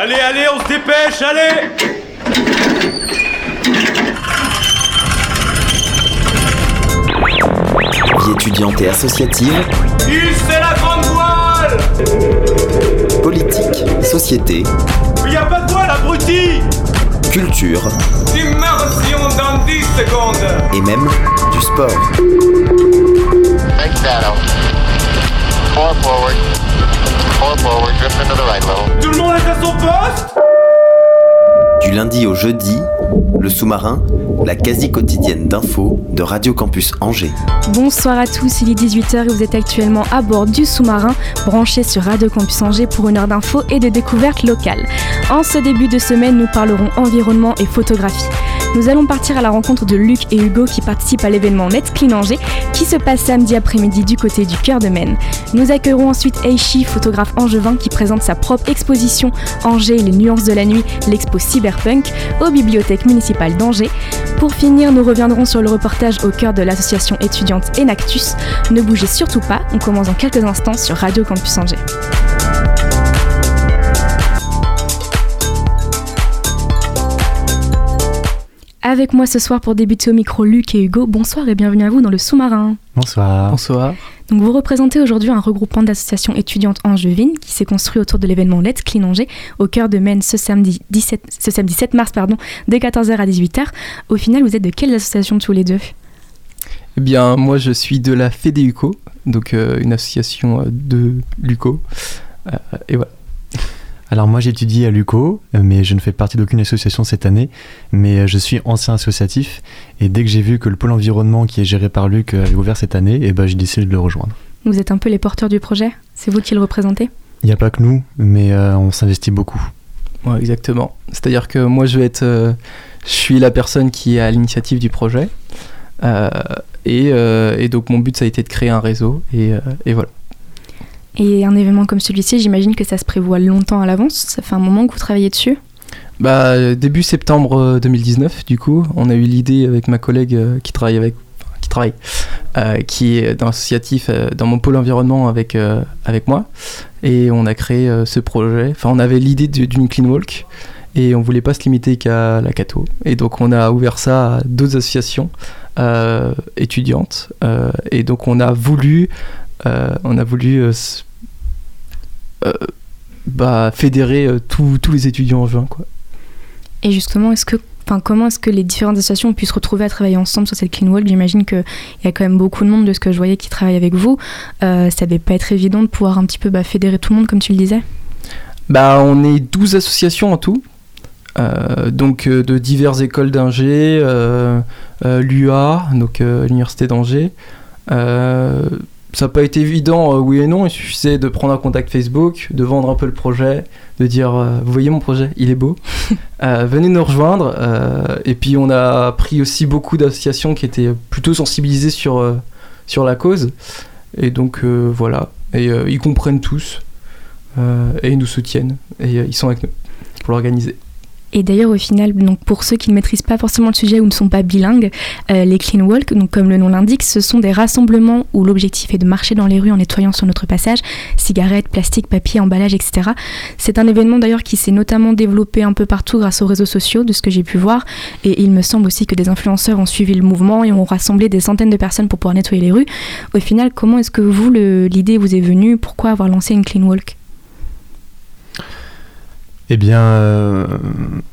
Allez, allez, on se dépêche, allez. Vie étudiante et associative, c'est la grande voile. Politique, société, Il y a pas de voile, abruti. Culture. Immersion dans 10 secondes. Et même du sport. Forward. Tout le monde est à son poste? Du lundi au jeudi, le sous-marin, la quasi quotidienne d'infos de Radio Campus Angers. Bonsoir à tous, il est 18h et vous êtes actuellement à bord du sous-marin, branché sur Radio Campus Angers pour une heure d'infos et de découvertes locales. En ce début de semaine, nous parlerons environnement et photographie. Nous allons partir à la rencontre de Luc et Hugo qui participent à l'événement Net Clean Angers qui se passe samedi après-midi du côté du cœur de Maine. Nous accueillerons ensuite Eishi, photographe angevin qui présente sa propre exposition Angers, les nuances de la nuit, l'expo Cyberpunk, aux bibliothèques municipales d'Angers. Pour finir, nous reviendrons sur le reportage au cœur de l'association étudiante Enactus. Ne bougez surtout pas, on commence dans quelques instants sur Radio Campus Angers. Avec moi ce soir pour débuter au micro Luc et Hugo. Bonsoir et bienvenue à vous dans le sous-marin. Bonsoir. Bonsoir. Donc vous représentez aujourd'hui un regroupement d'associations étudiantes angevines qui s'est construit autour de l'événement Let's Clean Angers au cœur de Maine ce samedi, 17, ce samedi 7 mars pardon, de 14h à 18h. Au final, vous êtes de quelles associations tous les deux? Eh bien, moi, je suis de la FEDEUCO, donc euh, une association euh, de l'UCO. Euh, et voilà. Alors moi j'étudie à l'UCO, euh, mais je ne fais partie d'aucune association cette année, mais euh, je suis ancien associatif, et dès que j'ai vu que le pôle environnement qui est géré par Luc euh, avait ouvert cette année, et ben j'ai décidé de le rejoindre. Vous êtes un peu les porteurs du projet? C'est vous qui le représentez? Il n'y a pas que nous, mais euh, on s'investit beaucoup. Ouais, exactement. C'est-à-dire que moi, je vais être, euh, je suis la personne qui est à l'initiative du projet, Euh, et, euh, et donc mon but ça a été de créer un réseau, et, euh, et voilà. Et un événement comme celui-ci, j'imagine que ça se prévoit longtemps à l'avance. Ça fait un moment que vous travaillez dessus. Bah, euh, début septembre euh, 2019, du coup, on a eu l'idée avec ma collègue euh, qui travaille avec, qui travaille, euh, qui est dans l'associatif, euh, dans mon pôle environnement avec euh, avec moi, et on a créé euh, ce projet. Enfin, on avait l'idée du- d'une clean walk, et on voulait pas se limiter qu'à la Cato, et donc on a ouvert ça à d'autres associations euh, étudiantes, euh, et donc on a voulu, euh, on a voulu euh, euh, bah, fédérer euh, tous les étudiants en juin, quoi. Et justement, est-ce que, enfin, comment est-ce que les différentes associations ont pu se retrouver à travailler ensemble sur cette Clean Walk J'imagine qu'il y a quand même beaucoup de monde de ce que je voyais qui travaille avec vous. Euh, ça devait pas être évident de pouvoir un petit peu bah, fédérer tout le monde, comme tu le disais? Bah, on est 12 associations en tout. Euh, donc euh, de diverses écoles d'ingé, euh, euh, l'UA, donc euh, l'université d'Angers. Ça n'a pas été évident, euh, oui et non. Il suffisait de prendre un contact Facebook, de vendre un peu le projet, de dire euh, vous voyez mon projet, il est beau. Euh, venez nous rejoindre. et puis on a pris aussi beaucoup d'associations qui étaient plutôt sensibilisées sur sur la cause. Et donc voilà. Et ils comprennent tous et ils nous soutiennent et ils sont avec nous pour l'organiser. Et d'ailleurs, au final, donc pour ceux qui ne maîtrisent pas forcément le sujet ou ne sont pas bilingues, euh, les Clean Walk, donc comme le nom l'indique, ce sont des rassemblements où l'objectif est de marcher dans les rues en nettoyant sur notre passage, cigarettes, plastique, papier, emballage, etc. C'est un événement d'ailleurs qui s'est notamment développé un peu partout grâce aux réseaux sociaux, de ce que j'ai pu voir. Et il me semble aussi que des influenceurs ont suivi le mouvement et ont rassemblé des centaines de personnes pour pouvoir nettoyer les rues. Au final, comment est-ce que vous, l'idée vous est venue? Pourquoi avoir lancé une Clean Walk? Eh bien, euh,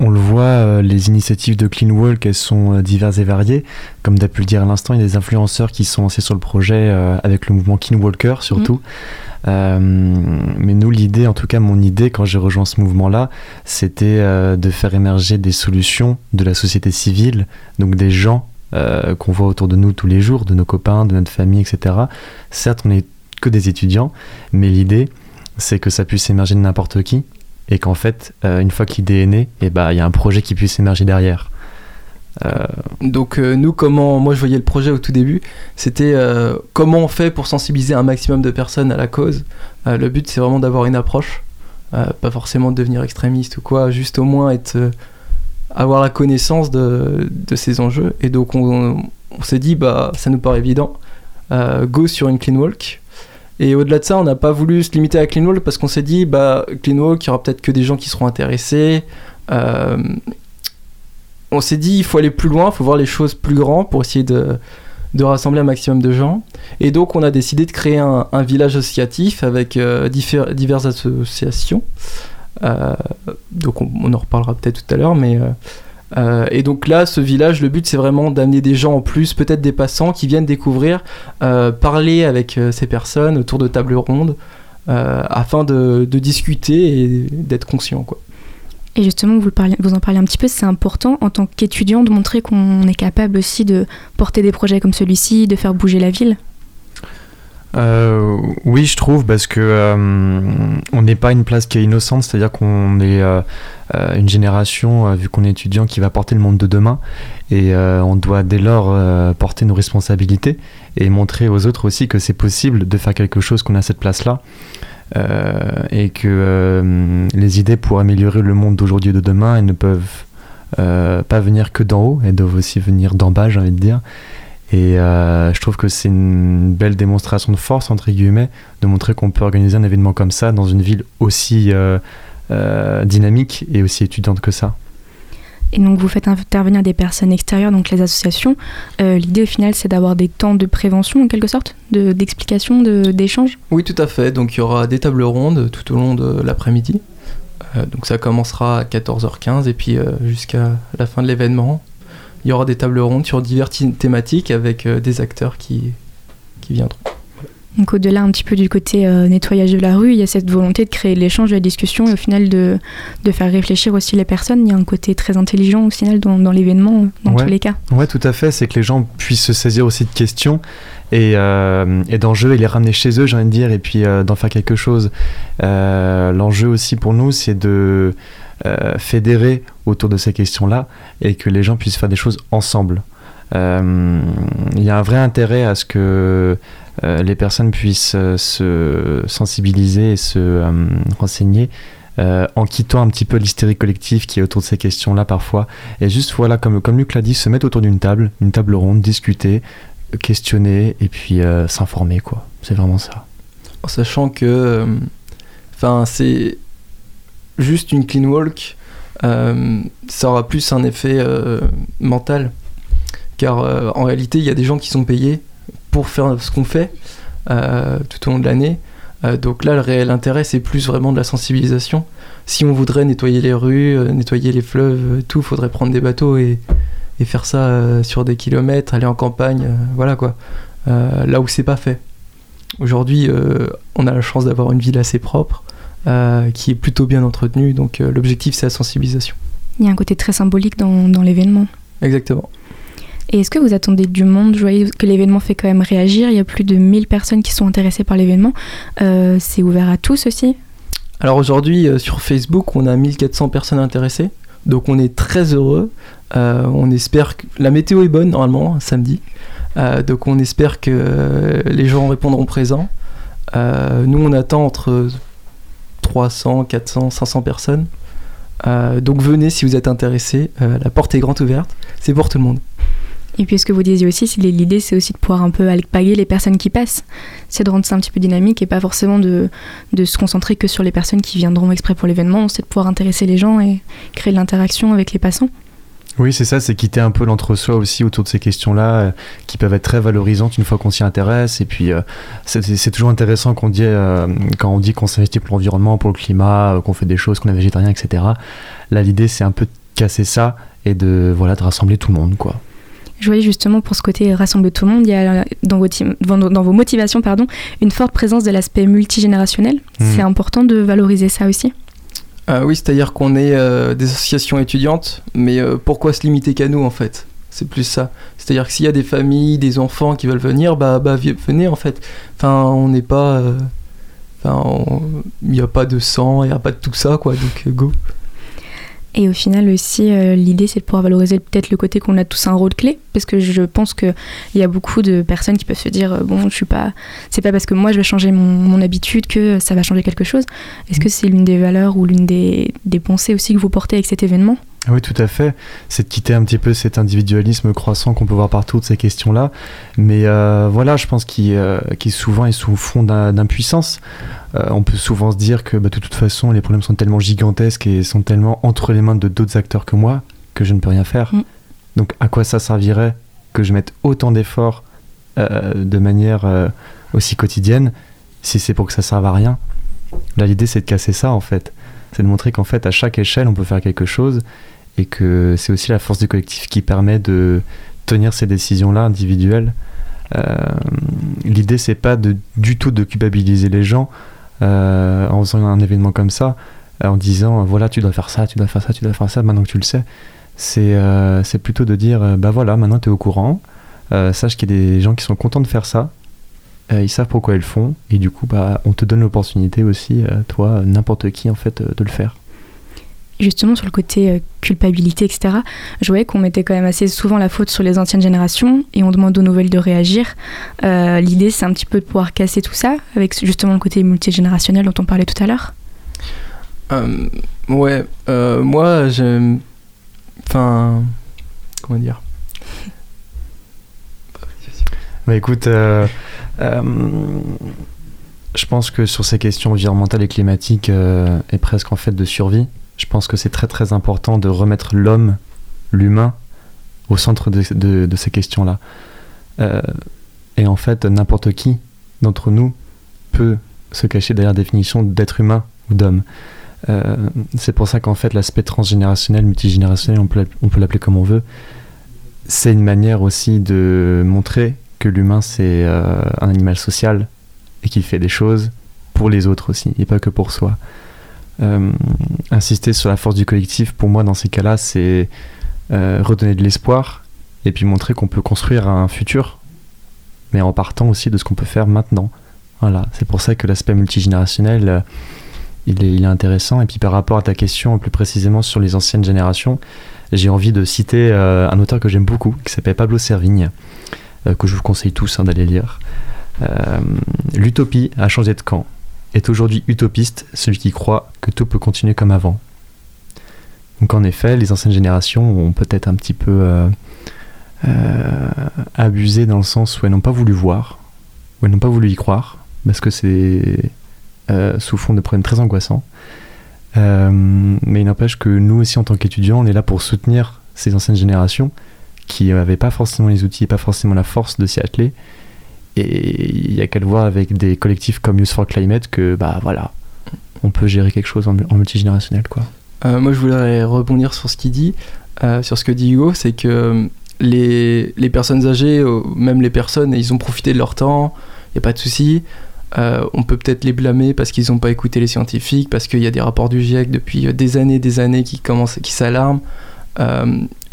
on le voit, euh, les initiatives de Clean Walk, elles sont euh, diverses et variées. Comme tu as pu le dire à l'instant, il y a des influenceurs qui sont lancés sur le projet avec le mouvement Clean Walker surtout. Euh, mais nous, l'idée, en tout cas mon idée quand j'ai rejoint ce mouvement-là, c'était de faire émerger des solutions de la société civile, donc des gens qu'on voit autour de nous tous les jours, de nos copains, de notre famille, etc. Certes, on n'est que des étudiants, mais l'idée, c'est que ça puisse émerger de n'importe qui et qu'en fait, euh, une fois que l'idée est née, il bah, il y a un projet qui puisse émerger derrière. Euh, Donc euh, nous, comment moi je voyais le projet au tout début, c'était comment on fait pour sensibiliser un maximum de personnes à la cause? Le but c'est vraiment d'avoir une approche, pas forcément de devenir extrémiste ou quoi, juste au moins être avoir la connaissance de, de ces enjeux. Et donc on, on s'est dit bah ça nous paraît évident, go sur une clean walk. Et au-delà de ça, on n'a pas voulu se limiter à Clean Walk parce qu'on s'est dit, bah, Clean Walk, il y aura peut-être que des gens qui seront intéressés. Euh, on s'est dit, il faut aller plus loin, il faut voir les choses plus grandes pour essayer de, de rassembler un maximum de gens. Et donc, on a décidé de créer un, village associatif avec euh, diverses associations. Euh, donc, on, on en reparlera peut-être tout à l'heure, mais. Euh, et donc là, ce village, le but c'est vraiment d'amener des gens en plus, peut-être des passants qui viennent découvrir, euh, parler avec euh, ces personnes autour de tables rondes, afin de, discuter et d'être conscient. Et justement, vous, vous en parlez un petit peu, c'est important en tant qu'étudiant de montrer qu'on est capable aussi de porter des projets comme celui-ci, de faire bouger la ville. Euh, oui, je trouve, parce que euh, on n'est pas une place qui est innocente, c'est-à-dire qu'on est euh, une génération, vu qu'on est étudiant, qui va porter le monde de demain, et on doit dès lors porter nos responsabilités et montrer aux autres aussi que c'est possible de faire quelque chose qu'on a cette place-là, et que les idées pour améliorer le monde d'aujourd'hui et de demain, ne peuvent pas venir que d'en haut, elles doivent aussi venir d'en bas, j'ai envie de dire. Et euh, je trouve que c'est une belle démonstration de force, entre guillemets, de montrer qu'on peut organiser un événement comme ça dans une ville aussi euh, euh, dynamique et aussi étudiante que ça. Et donc vous faites intervenir des personnes extérieures, donc les associations. Euh, L'idée au final, c'est d'avoir des temps de prévention en quelque sorte, de- d'explication, de, d'échange? Oui, tout à fait. Donc il y aura des tables rondes tout au long de l'après-midi. Euh, donc ça commencera à 14h15 et puis euh, jusqu'à la fin de l'événement, il y aura des tables rondes sur diverses thématiques avec euh, des acteurs qui, qui viendront. Donc au-delà un petit peu du côté euh, nettoyage de la rue, il y a cette volonté de créer l'échange, la discussion et au final de, de faire réfléchir aussi les personnes. Il y a un côté très intelligent au final dans, dans l'événement, dans Ouais. tous les cas. Ouais, tout à fait. C'est que les gens puissent se saisir aussi de questions et, euh, et d'enjeux et les ramener chez eux, j'ai envie de dire, et puis euh, d'en faire quelque chose. Euh, L'enjeu aussi pour nous, c'est de euh, fédérer autour de ces questions-là et que les gens puissent faire des choses ensemble. Euh, Il y a un vrai intérêt à ce que euh, les personnes puissent se sensibiliser et se renseigner en quittant un petit peu l'hystérie collective qui est autour de ces questions-là parfois. Et juste, voilà, comme, comme Luc l'a dit, se mettre autour d'une table, une table ronde, discuter, questionner et puis s'informer, quoi. C'est vraiment ça. En sachant que enfin c'est juste une clean walk, euh, ça aura plus un effet euh, mental. Car euh, en réalité, il y a des gens qui sont payés pour faire ce qu'on fait tout au long de l'année. Donc là, le réel intérêt, c'est plus vraiment de la sensibilisation. Si on voudrait nettoyer les rues, nettoyer les fleuves, tout, faudrait prendre des bateaux et, et faire ça sur des kilomètres, aller en campagne, voilà quoi. Là où c'est pas fait. Aujourd'hui, on a la chance d'avoir une ville assez propre, euh, qui est plutôt bien entretenue, donc euh, l'objectif c'est la sensibilisation. Il y a un côté très symbolique dans, dans l'événement. Exactement. Et est-ce que vous attendez du monde Je voyais que l'événement fait quand même réagir? Il y a plus de 1000 personnes qui sont intéressées par l'événement. Euh, c'est ouvert à tous aussi? Alors aujourd'hui, sur Facebook, on a 1400 personnes intéressées, donc on est très heureux. On espère que la météo est bonne normalement, samedi, donc on espère que les gens répondront présents. Nous, on attend entre 300, 400, 500 personnes. Euh, donc venez si vous êtes intéressés. Euh, la porte est grande ouverte. C'est pour tout le monde. Et puis ce que vous disiez aussi, c'est l'idée c'est aussi de pouvoir un peu alpaguer les personnes qui passent. C'est de rendre ça un petit peu dynamique et pas forcément de, de se concentrer que sur les personnes qui viendront exprès pour l'événement. C'est de pouvoir intéresser les gens et créer de l'interaction avec les passants. Oui, c'est ça, c'est quitter un peu l'entre-soi aussi autour de ces questions-là, euh, qui peuvent être très valorisantes une fois qu'on s'y intéresse. Et puis, euh, c'est- toujours intéressant qu'on dit, euh, quand on dit qu'on s'investit pour l'environnement, pour le climat, qu'on fait des choses, qu'on est végétarien, etc. Là, l'idée, c'est un peu de casser ça et de, voilà, de rassembler tout le monde, quoi. Je voyais justement pour ce côté rassembler tout le monde, il y a dans vos, dans vos motivations pardon, une forte présence de l'aspect multigénérationnel. Mhm. C'est important de valoriser ça aussi? Euh, oui, c'est-à-dire qu'on est euh, des associations étudiantes, mais euh, pourquoi se limiter qu'à nous en fait? C'est plus ça. C'est-à-dire que s'il y a des familles, des enfants qui veulent venir, bah, bah venez en fait. Enfin, on n'est pas. Enfin, on- il n'y a pas de sang, il n'y a pas de tout ça quoi, donc go. Et au final aussi, euh, l'idée c'est de pouvoir valoriser peut-être le côté qu'on a tous un rôle clé, parce que je pense qu'il y a beaucoup de personnes qui peuvent se dire euh, bon, je suis pas, c'est pas parce que moi je vais changer mon, mon habitude que ça va changer quelque chose. Est-ce que c'est l'une des valeurs ou l'une des, des pensées aussi que vous portez avec cet événement? Oui, tout à fait. C'est de quitter un petit peu cet individualisme croissant qu'on peut voir partout de ces questions-là. Mais euh, voilà, je pense qu'il euh, souvent est sous fond d'impuissance. Euh, on peut souvent se dire que bah, de toute façon, les problèmes sont tellement gigantesques et sont tellement entre les mains de d'autres acteurs que moi que je ne peux rien faire. Mm. Donc à quoi ça servirait que je mette autant d'efforts de manière aussi quotidienne si c'est pour que ça serve à rien? Là, l'idée, c'est de casser ça en fait. C'est de montrer qu'en fait, à chaque échelle, on peut faire quelque chose et que c'est aussi la force du collectif qui permet de tenir ces décisions-là individuelles. Euh, L'idée, c'est pas du tout de culpabiliser les gens euh, en faisant un événement comme ça, euh, en disant euh, voilà, tu dois faire ça, tu dois faire ça, tu dois faire ça, maintenant que tu le sais. C'est plutôt de dire bah voilà, maintenant tu es au courant, sache qu'il y a des gens qui sont contents de faire ça, ils savent pourquoi ils le font, et du coup, bah, on te donne l'opportunité aussi, toi, n'importe qui, en fait, de le faire. Justement, sur le côté euh, culpabilité, etc., je voyais qu'on mettait quand même assez souvent la faute sur les anciennes générations et on demande aux nouvelles de réagir. Euh, L'idée, c'est un petit peu de pouvoir casser tout ça avec justement le côté multigénérationnel dont on parlait tout à l'heure. Euh, ouais, euh, moi j'aime. Enfin. Comment dire? Bah écoute, euh, euh, je pense que sur ces questions environnementales et climatiques euh, et presque en fait de survie, je pense que c'est très très important de remettre l'homme, l'humain, au centre de, ces questions-là. Euh, et en fait, n'importe qui d'entre nous peut se cacher derrière la définition d'être humain ou d'homme. Euh, c'est pour ça qu'en fait l'aspect transgénérationnel, multigénérationnel, on peut l'app- on peut l'appeler comme on veut, c'est une manière aussi de montrer que l'humain c'est euh, un animal social et qu'il fait des choses pour les autres aussi et pas que pour soi. Euh, insister sur la force du collectif, pour moi dans ces cas-là, c'est euh, redonner de l'espoir et puis montrer qu'on peut construire un futur, mais en partant aussi de ce qu'on peut faire maintenant. Voilà, c'est pour ça que l'aspect multigénérationnel, euh, il, est, intéressant. Et puis par rapport à ta question plus précisément sur les anciennes générations, j'ai envie de citer un auteur que j'aime beaucoup, qui s'appelle Pablo Servigne, que je vous conseille tous hein, d'aller lire. L'utopie a changé de camp. Est aujourd'hui utopiste celui qui croit que tout peut continuer comme avant. Donc en effet, les anciennes générations ont peut-être un petit peu euh, euh, abusé dans le sens où elles n'ont pas voulu voir, où elles n'ont pas voulu y croire, parce que c'est euh, sous fond de problèmes très angoissants. Mais il n'empêche que nous aussi en tant qu'étudiants, on est là pour soutenir ces anciennes générations qui n'avaient pas forcément les outils et pas forcément la force de s'y atteler. Et il y a qu'à le voir avec des collectifs comme Youth for Climate que bah voilà, on peut gérer quelque chose en, multigénérationnel quoi. Euh, moi, je voudrais rebondir sur ce qu'il dit, euh, sur ce que dit Hugo, c'est que euh, les, les personnes âgées, même les personnes, ils ont profité de leur temps, il n'y a pas de souci. On peut peut-être les blâmer parce qu'ils n'ont pas écouté les scientifiques, parce qu'il y a des rapports du GIEC depuis des années, des années qui commencent, qui s'alarment.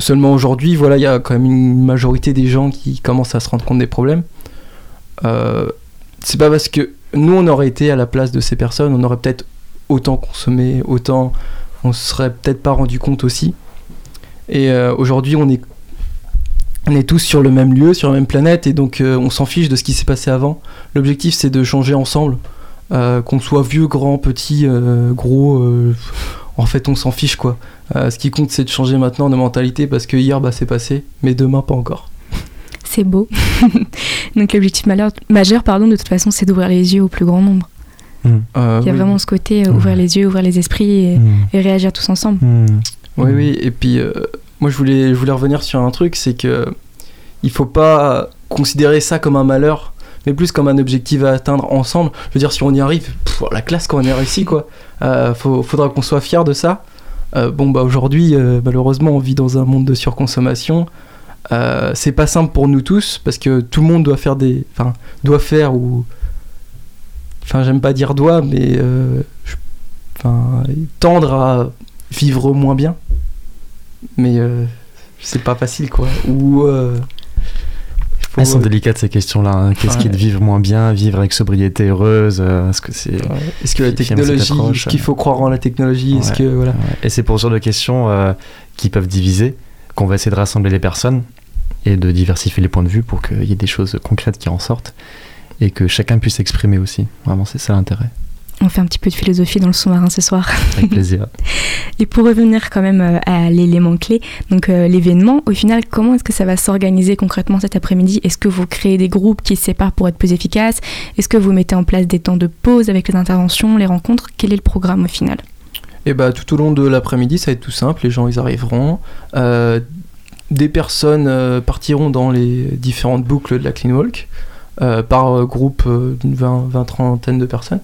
Seulement aujourd'hui, voilà, il y a quand même une majorité des gens qui commencent à se rendre compte des problèmes. Euh, c'est pas parce que nous, on aurait été à la place de ces personnes, on aurait peut-être autant consommé, autant on se serait peut-être pas rendu compte aussi. Et euh, aujourd'hui, on est, on est tous sur le même lieu, sur la même planète, et donc euh, on s'en fiche de ce qui s'est passé avant. L'objectif, c'est de changer ensemble. Qu'on soit vieux, grand, petit, gros, en fait, on s'en fiche quoi. Ce qui compte, c'est de changer maintenant de mentalité parce que hier, bah, c'est passé, mais demain, pas encore. C'est beau. Donc l'objectif majeur, pardon, de toute façon, c'est d'ouvrir les yeux au plus grand nombre. Euh, Il y a oui. vraiment ce côté euh, ouvrir les yeux, ouvrir les esprits et, Mmh. et réagir tous ensemble. Mmh. Oui, oui. Et puis, euh, moi, je voulais, je voulais revenir sur un truc, c'est que il faut pas considérer ça comme un malheur, mais plus comme un objectif à atteindre ensemble. Je veux dire, si on y arrive, pff, la classe quand on est réussi, quoi. Euh, faut- faudra qu'on soit fier de ça. Euh, bon, bah aujourd'hui, euh, malheureusement, on vit dans un monde de surconsommation. Euh, c'est pas simple pour nous tous parce que tout le monde doit faire des, enfin, doit faire ou, enfin, j'aime pas dire doit, mais euh, je- enfin, tendre à vivre moins bien mais euh, c'est pas facile quoi. Ou euh, faut- Elles sont délicates ces questions-là. hein. Qu'est-ce qui est de Ouais. vivre moins bien, vivre avec sobriété heureuse euh, Est-ce que c'est Ouais. Est-ce que la technologie, est-ce qu'il faut croire en la technologie Est-ce Ouais. que voilà. Ouais. Et c'est pour ce genre de questions euh, qui peuvent diviser qu'on va essayer de rassembler les personnes et de diversifier les points de vue pour qu'il y ait des choses concrètes qui en sortent et que chacun puisse s'exprimer aussi. Vraiment, c'est ça l'intérêt. On fait un petit peu de philosophie dans le sous-marin ce soir. Avec plaisir. Et pour revenir quand même euh, à l'élément clé, donc euh, l'événement, au final, comment est-ce que ça va s'organiser concrètement cet après-midi? Est-ce que vous créez des groupes qui se séparent pour être plus efficaces? Est-ce que vous mettez en place des temps de pause avec les interventions, les rencontres? Quel est le programme au final? Et bah tout au long de l'après-midi, ça va être tout simple. Les gens, ils arriveront. Euh, des personnes euh, partiront dans les différentes boucles de la Clean Walk euh, par groupe d'une 20, 20 trentaine de personnes,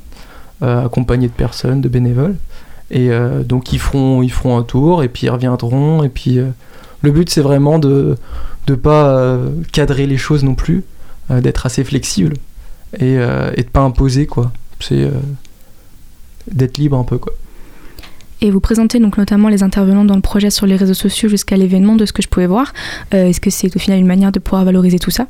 accompagnées de personnes, de bénévoles. Et donc ils feront, ils feront un tour et puis ils reviendront. Et puis le but c'est vraiment de ne pas cadrer les choses non plus, d'être assez flexible et, euh, et de pas imposer quoi. C'est d'être libre un peu quoi. Et vous présentez donc notamment les intervenants dans le projet sur les réseaux sociaux jusqu'à l'événement, de ce que je pouvais voir. Euh, Est-ce que c'est au final une manière de pouvoir valoriser tout ça?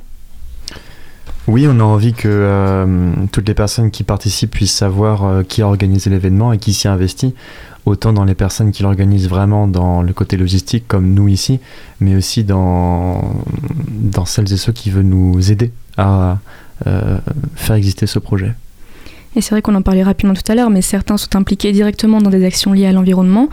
Oui, on a envie que euh, toutes les personnes qui participent puissent savoir euh, qui a organisé l'événement et qui s'y investit, autant dans les personnes qui l'organisent vraiment dans le côté logistique, comme nous ici, mais aussi dans, dans celles et ceux qui veulent nous aider à faire exister ce projet. Et c'est vrai qu'on en parlait rapidement tout à l'heure, mais certains sont impliqués directement dans des actions liées à l'environnement,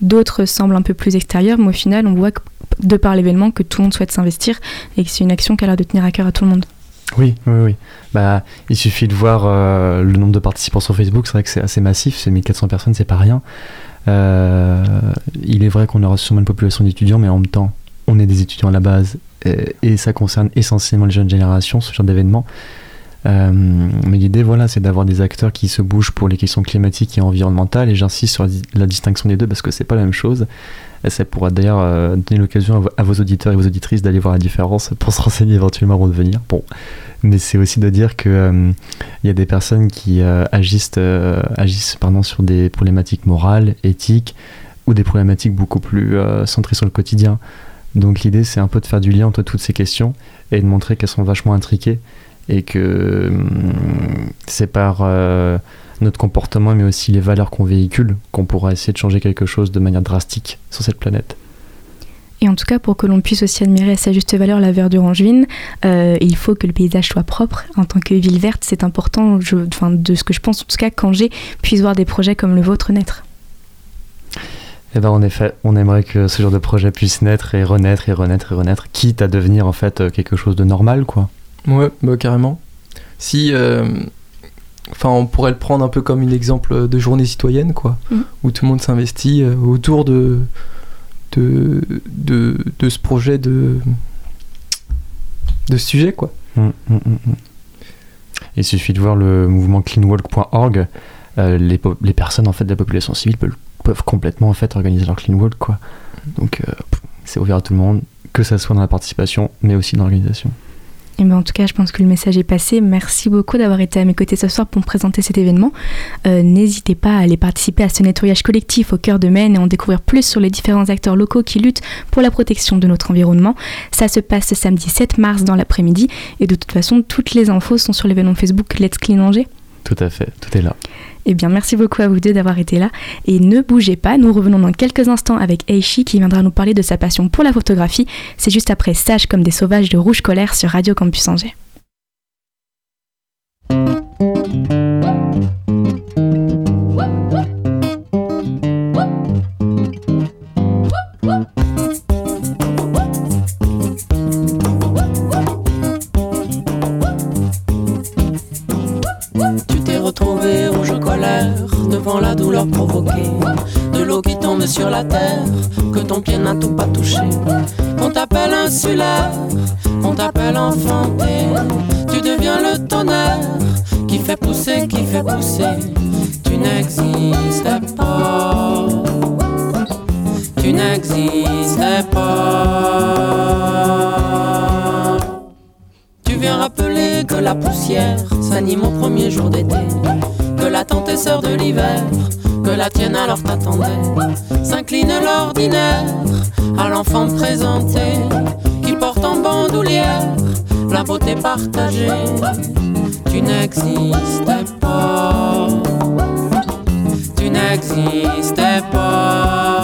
d'autres semblent un peu plus extérieurs, mais au final, on voit que, de par l'événement que tout le monde souhaite s'investir et que c'est une action qui a l'air de tenir à cœur à tout le monde. Oui, oui, oui. Bah, il suffit de voir euh, le nombre de participants sur Facebook, c'est vrai que c'est assez massif, c'est 1400 personnes, c'est pas rien. Euh, il est vrai qu'on aura sûrement une population d'étudiants, mais en même temps, on est des étudiants à la base, et, et ça concerne essentiellement les jeunes générations, ce genre d'événement. Euh, mais l'idée, voilà, c'est d'avoir des acteurs qui se bougent pour les questions climatiques et environnementales, et j'insiste sur la, di- la distinction des deux parce que c'est pas la même chose. Et ça pourra d'ailleurs euh, donner l'occasion à, vo- à vos auditeurs et vos auditrices d'aller voir la différence pour se renseigner éventuellement avant de venir. Bon, mais c'est aussi de dire que euh, il y a des personnes qui agissent, agissent pardon, sur des problématiques morales, éthiques ou des problématiques beaucoup plus centrées sur le quotidien. Donc l'idée, c'est un peu de faire du lien entre toutes ces questions et de montrer qu'elles sont vachement intriquées et que hum, c'est par euh, notre comportement, mais aussi les valeurs qu'on véhicule, qu'on pourra essayer de changer quelque chose de manière drastique sur cette planète. Et en tout cas, pour que l'on puisse aussi admirer à sa juste valeur la verdure angevine, euh, il faut que le paysage soit propre. En tant que ville verte, c'est important, je, enfin, de ce que je pense en tout cas, qu'Angers puisse voir des projets comme le vôtre naître. Et ben en effet, on aimerait que ce genre de projet puisse naître et renaître et renaître et renaître, quitte à devenir en fait euh, quelque chose de normal, quoi. Ouais, bah carrément. Si, euh, enfin, on pourrait le prendre un peu comme un exemple de journée citoyenne, quoi, Mhm. où tout le monde s'investit euh, autour de, de, de, de ce projet de, de ce sujet, quoi. Mm, mm, mm, mm. Il suffit de voir le mouvement cleanwalk.org. euh, les, les personnes en fait de la population civile peuvent, peuvent complètement en fait organiser leur clean walk quoi. Donc euh, c'est ouvert à tout le monde, que ça soit dans la participation, mais aussi dans l'organisation. Et ben, en tout cas, je pense que le message est passé. Merci beaucoup d'avoir été à mes côtés ce soir pour me présenter cet événement. Euh, N'hésitez pas à aller participer à ce nettoyage collectif au cœur de Maine et en découvrir plus sur les différents acteurs locaux qui luttent pour la protection de notre environnement. Ça se passe ce samedi 7 mars dans l'après-midi. Et de toute façon, toutes les infos sont sur l'événement Facebook Let's Clean Angers. Tout à fait, tout est là. Eh bien, merci beaucoup à vous deux d'avoir été là. Et ne bougez pas, nous revenons dans quelques instants avec Eishi qui viendra nous parler de sa passion pour la photographie. C'est juste après Sage comme des sauvages de Rouge Colère sur Radio Campus Angers. La douleur provoquée de l'eau qui tombe sur la terre que ton pied n'a tout pas touché. On t'appelle insulaire, on t'appelle enfanté. Tu deviens le tonnerre qui fait pousser, qui fait pousser. Tu n'existais pas. Tu n'existais pas. Tu viens rappeler que la poussière s'anime au premier jour d'été, que la tante est sœur de l'hiver, que la tienne alors t'attendait. S'incline l'ordinaire à l'enfant présenté, qui porte en bandoulière la beauté partagée. Tu n'existais pas, tu n'existais pas.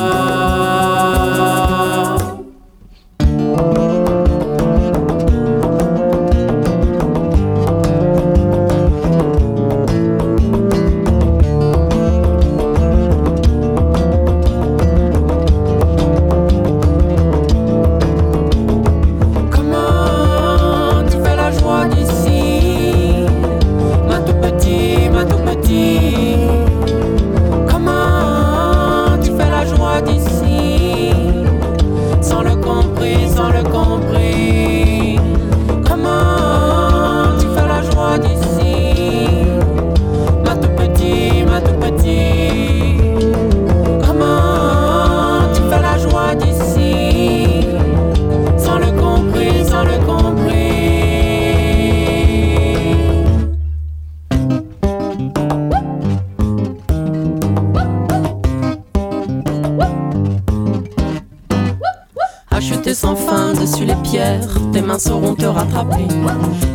Mains sauront te rattraper.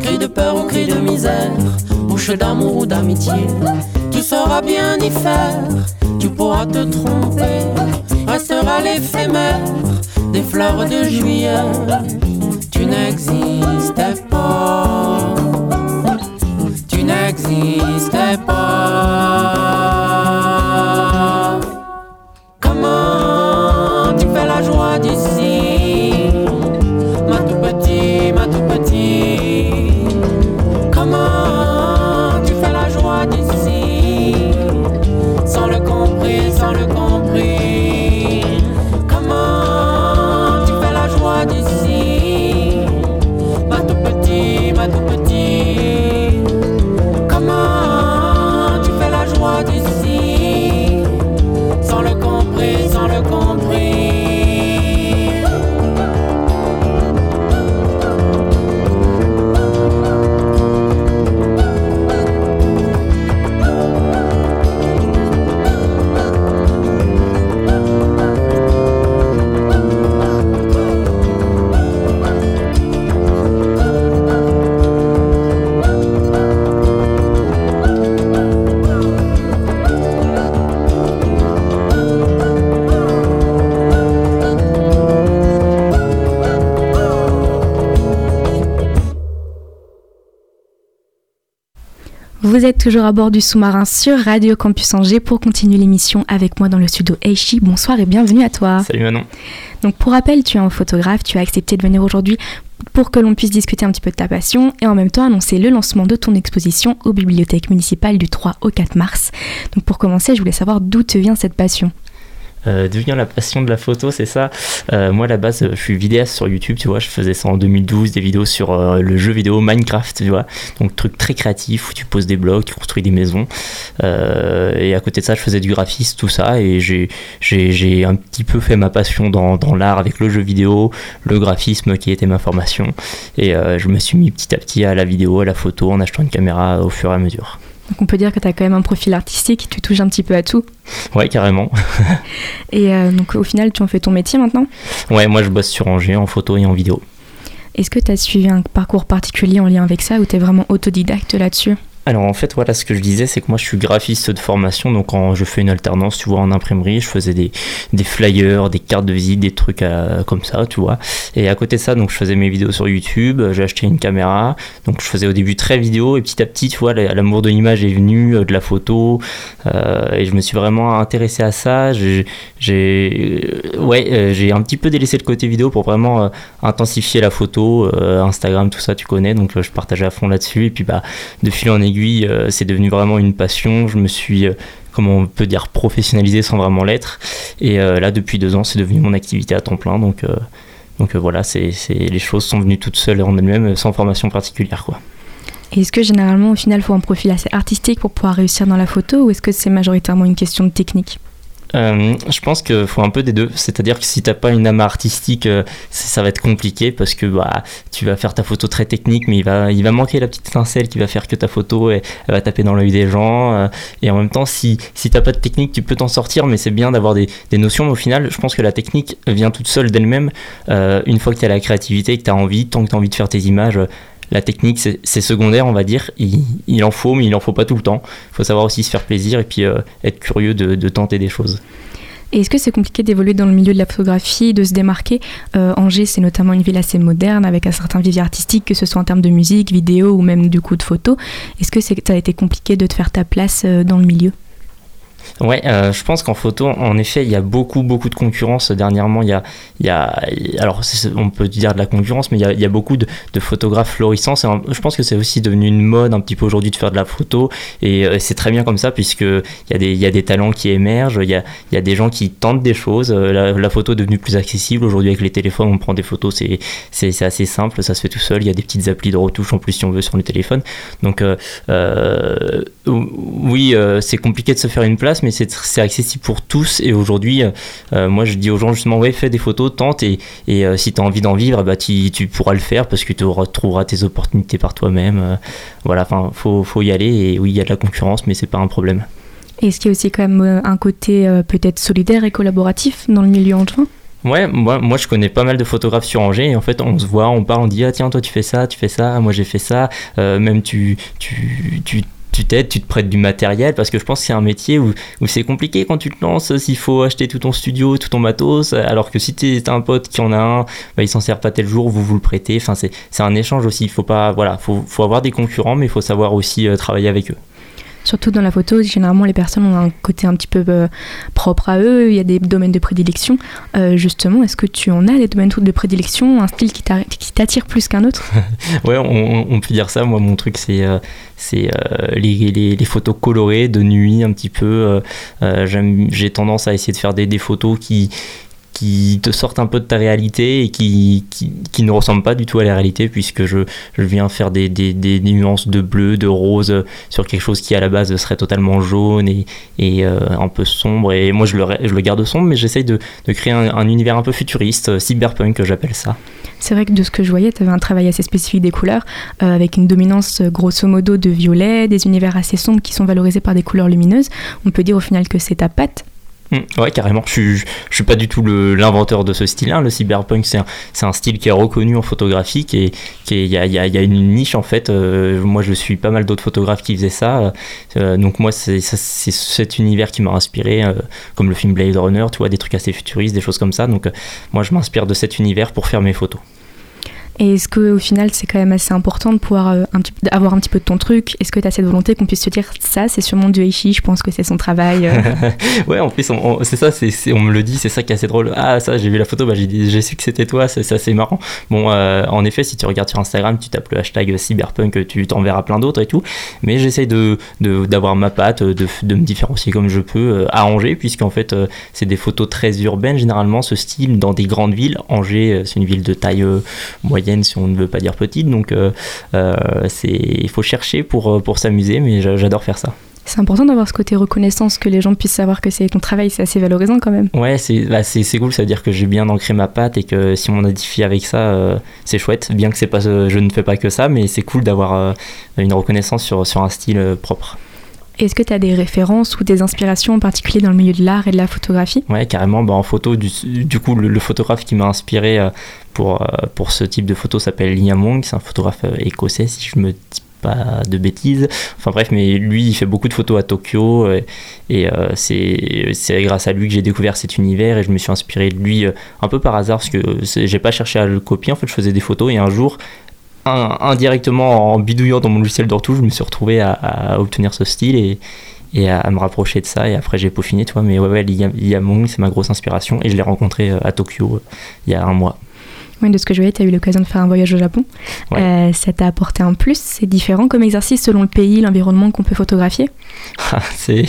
Cri de peur ou cri de misère, bouche d'amour ou d'amitié, tu sauras bien y faire, tu pourras te tromper, restera l'éphémère des fleurs de juillet. Tu n'existais Vous êtes toujours à bord du sous-marin sur Radio Campus Angers pour continuer l'émission avec moi dans le studio Eishi. Bonsoir et bienvenue à toi. Salut Manon. Donc pour rappel, tu es un photographe, tu as accepté de venir aujourd'hui pour que l'on puisse discuter un petit peu de ta passion et en même temps annoncer le lancement de ton exposition aux bibliothèques municipales du 3 au 4 mars. Donc pour commencer, je voulais savoir d'où te vient cette passion. Euh, vient la passion de la photo, c'est ça. Euh, moi, à la base, je suis vidéaste sur YouTube, tu vois. Je faisais ça en 2012, des vidéos sur euh, le jeu vidéo Minecraft, tu vois. Donc, truc très créatif où tu poses des blocs, tu construis des maisons. Euh, et à côté de ça, je faisais du graphisme, tout ça. Et j'ai un petit peu fait ma passion dans, dans l'art avec le jeu vidéo, le graphisme qui était ma formation. Et euh, je me suis mis petit à petit à la vidéo, à la photo, en achetant une caméra au fur et à mesure. Donc on peut dire que tu as quand même un profil artistique, tu touches un petit peu à tout. Ouais, carrément. Et euh, donc au final, tu en fais ton métier maintenant? Ouais, moi je bosse sur Angers en photo et en vidéo. Est-ce que tu as suivi un parcours particulier en lien avec ça ou tu es vraiment autodidacte là-dessus? Alors en fait, voilà, ce que je disais, c'est que moi je suis graphiste de formation, donc quand je fais une alternance, tu vois, en imprimerie, je faisais des, des flyers, des cartes de visite, des trucs à- comme ça, tu vois. Et à côté de ça, donc je faisais mes vidéos sur YouTube, j'ai acheté une caméra, donc je faisais au début très vidéo, et petit à petit, tu vois, la- l'amour de l'image est venu, euh, de la photo, euh, et je me suis vraiment intéressé à ça. J'ai, euh, ouais, euh, j'ai un petit peu délaissé le côté vidéo pour vraiment euh, intensifier la photo, euh, Instagram, tout ça, tu connais, donc euh, je partageais à fond là-dessus, et puis bah de fil en aiguille, euh, c'est devenu vraiment une passion. Je me suis, euh, comment on peut dire, professionnalisé sans vraiment l'être. Et euh, là, depuis deux ans, c'est devenu mon activité à temps plein. Donc, donc voilà, c'est, les choses sont venues toutes seules en elles-mêmes, sans formation particulière. Quoi. Est-ce que généralement au final, il faut un profil assez artistique pour pouvoir réussir dans la photo ou est-ce que c'est majoritairement une question de technique? Euh, je pense qu'il faut un peu des deux. C'est-à-dire que si t'as pas une âme artistique, euh, ça va être compliqué parce que bah, tu vas faire ta photo très technique, mais il va, manquer la petite étincelle qui va faire que ta photo va taper dans l'œil des gens. euh, et en même temps, si, si t'as pas de technique, tu peux t'en sortir, mais c'est bien d'avoir des, notions. Mais au final, je pense que la technique vient toute seule d'elle-même. Une fois que tu as la créativité, que tu as envie, tant que tu as envie de faire tes images, la technique c'est secondaire, on va dire. Il, il en faut, mais il en faut pas tout le temps. Il faut savoir aussi se faire plaisir et puis euh, être curieux de, tenter des choses. Et est-ce que c'est compliqué d'évoluer dans le milieu de la photographie, de se démarquer Euh, Angers, c'est notamment une ville assez moderne avec un certain vivier artistique, que ce soit en termes de musique, vidéo ou même du coup de photo. Est-ce que ça a été compliqué de te faire ta place euh, dans le milieu? Ouais, euh, je pense qu'en photo, en effet, il y a beaucoup, beaucoup de concurrence. Dernièrement, il y a, il y a alors on peut dire de la concurrence, mais il y a, beaucoup de, photographes florissants. Je pense que c'est aussi devenu une mode un petit peu aujourd'hui de faire de la photo, et euh, c'est très bien comme ça puisque il y a des, y a des talents qui émergent, il y a, il y a des gens qui tentent des choses. Euh, La, photo est devenue plus accessible aujourd'hui avec les téléphones. On prend des photos, c'est, assez simple, ça se fait tout seul. Il y a des petites applis de retouche en plus si on veut sur le téléphone. Donc oui, c'est compliqué de se faire une place, mais c'est accessible pour tous. Et aujourd'hui, euh, moi je dis aux gens justement, ouais, fais des photos, tente, et, et euh, si tu as envie d'en vivre, bah, tu, tu pourras le faire parce que tu retrouveras tes opportunités par toi-même. Euh, voilà, enfin, faut, faut y aller. Et oui, il y a de la concurrence, mais c'est pas un problème. Est-ce qu'il y a aussi quand même euh, un côté euh, peut-être solidaire et collaboratif dans le milieu angevin? Ouais, moi, moi je connais pas mal de photographes sur Angers et en fait on se voit, on parle, on dit ah tiens toi tu fais ça, tu fais ça, moi j'ai fait ça, euh, même tu tu tu tu t'aides, tu te prêtes du matériel parce que je pense que c'est un métier où, où c'est compliqué quand tu te lances, s'il faut acheter tout ton studio, tout ton matos, alors que si t'es un pote qui en a un, bah, il s'en sert pas tel jour, vous vous le prêtez, enfin c'est c'est un échange aussi, il faut pas, voilà, faut, faut avoir des concurrents mais il faut savoir aussi euh, travailler avec eux. Surtout dans la photo, généralement les personnes ont un côté un petit peu euh, propre à eux, il y a des domaines de prédilection. Euh, justement, est-ce que tu en as des domaines de prédilection, un style qui t'a- qui t'attire plus qu'un autre? Ouais, on, peut dire ça. Moi, mon truc, c'est euh, les, les, photos colorées de nuit un petit peu. J'ai tendance à essayer de faire des photos qui qui te sortent un peu de ta réalité et qui, qui, qui ne ressemblent pas du tout à la réalité puisque je, je viens faire des, des, des nuances de bleu, de rose sur quelque chose qui à la base serait totalement jaune et, et euh, un peu sombre et moi je le, je le garde sombre mais j'essaye de, de créer un, un univers un peu futuriste, euh, cyberpunk j'appelle ça. C'est vrai que de ce que je voyais, tu avais un travail assez spécifique des couleurs, euh, avec une dominance grosso modo de violet, des univers assez sombres qui sont valorisés par des couleurs lumineuses. On peut dire au final que c'est ta patte. Mm, Ouais, carrément. Je je suis pas du tout l'inventeur de ce style-là. Le cyberpunk, c'est un, un style qui est reconnu en photographie, qui il y a, y a- une niche en fait. Euh, moi, je suis pas mal d'autres photographes qui faisaient ça. Euh, donc moi, c'est cet univers qui m'a inspiré, euh, comme le film Blade Runner, tu vois, des trucs assez futuristes, des choses comme ça. Donc euh, moi, je m'inspire de cet univers pour faire mes photos. Et est-ce qu'au final, c'est quand même assez important de pouvoir euh, un petit, avoir un petit peu de ton truc? Est-ce que tu as cette volonté qu'on puisse se dire ça, c'est sûrement du Heishi, je pense que c'est son travail euh. ouais, en plus, c'est ça, on me le dit, c'est ça qui est assez drôle. Ah, ça, j'ai vu la photo, bah, j'ai, su que c'était toi, c'est, assez marrant. Bon, euh, en effet, si tu regardes sur Instagram, tu tapes le hashtag cyberpunk, tu t'en verras plein d'autres et tout. Mais j'essaye de, de- d'avoir ma patte, de, de me différencier comme je peux euh, à Angers, puisqu'en fait, c'est des photos très urbaines, généralement, ce style, dans des grandes villes. Angers, c'est une ville de taille euh, moyenne, si on ne veut pas dire petite, donc euh, euh, c'est, il faut chercher pour, euh, pour s'amuser, mais j'a- j'adore faire ça. C'est important d'avoir ce côté reconnaissance, que les gens puissent savoir que c'est ton travail, c'est assez valorisant quand même. Ouais, c'est bah, cool, ça veut dire que j'ai bien ancré ma patte et que si on m'identifie avec ça, euh, c'est chouette. Bien que c'est pas, je ne fais pas que ça, mais c'est cool d'avoir euh, une reconnaissance sur, sur un style propre. Est-ce que tu as des références ou des inspirations en particulier dans le milieu de l'art et de la photographie? Ouais, carrément. Bah, en photo, du, coup, le, photographe qui m'a inspiré euh, pour, euh, pour ce type de photo s'appelle Liam Wong. C'est un photographe euh, écossais, si je me dis pas de bêtises. Enfin bref, mais lui, il fait beaucoup de photos à Tokyo et euh, c'est grâce à lui que j'ai découvert cet univers et je me suis inspiré de lui un peu par hasard parce que j'ai pas cherché à le copier. En fait, je faisais des photos et un jour, indirectement en bidouillant dans mon logiciel de je me suis retrouvé à, obtenir ce style et à, me rapprocher de ça. Et après j'ai peaufiné tu vois. Mais ouais ouais Liam c'est ma grosse inspiration et je l'ai rencontré euh, à Tokyo euh, il y a un mois Oui, de ce que je voyais, tu as eu l'occasion de faire un voyage au Japon. Ouais. Euh, ça t'a apporté un plus. C'est différent comme exercice selon le pays, l'environnement qu'on peut photographier. Ah, c'est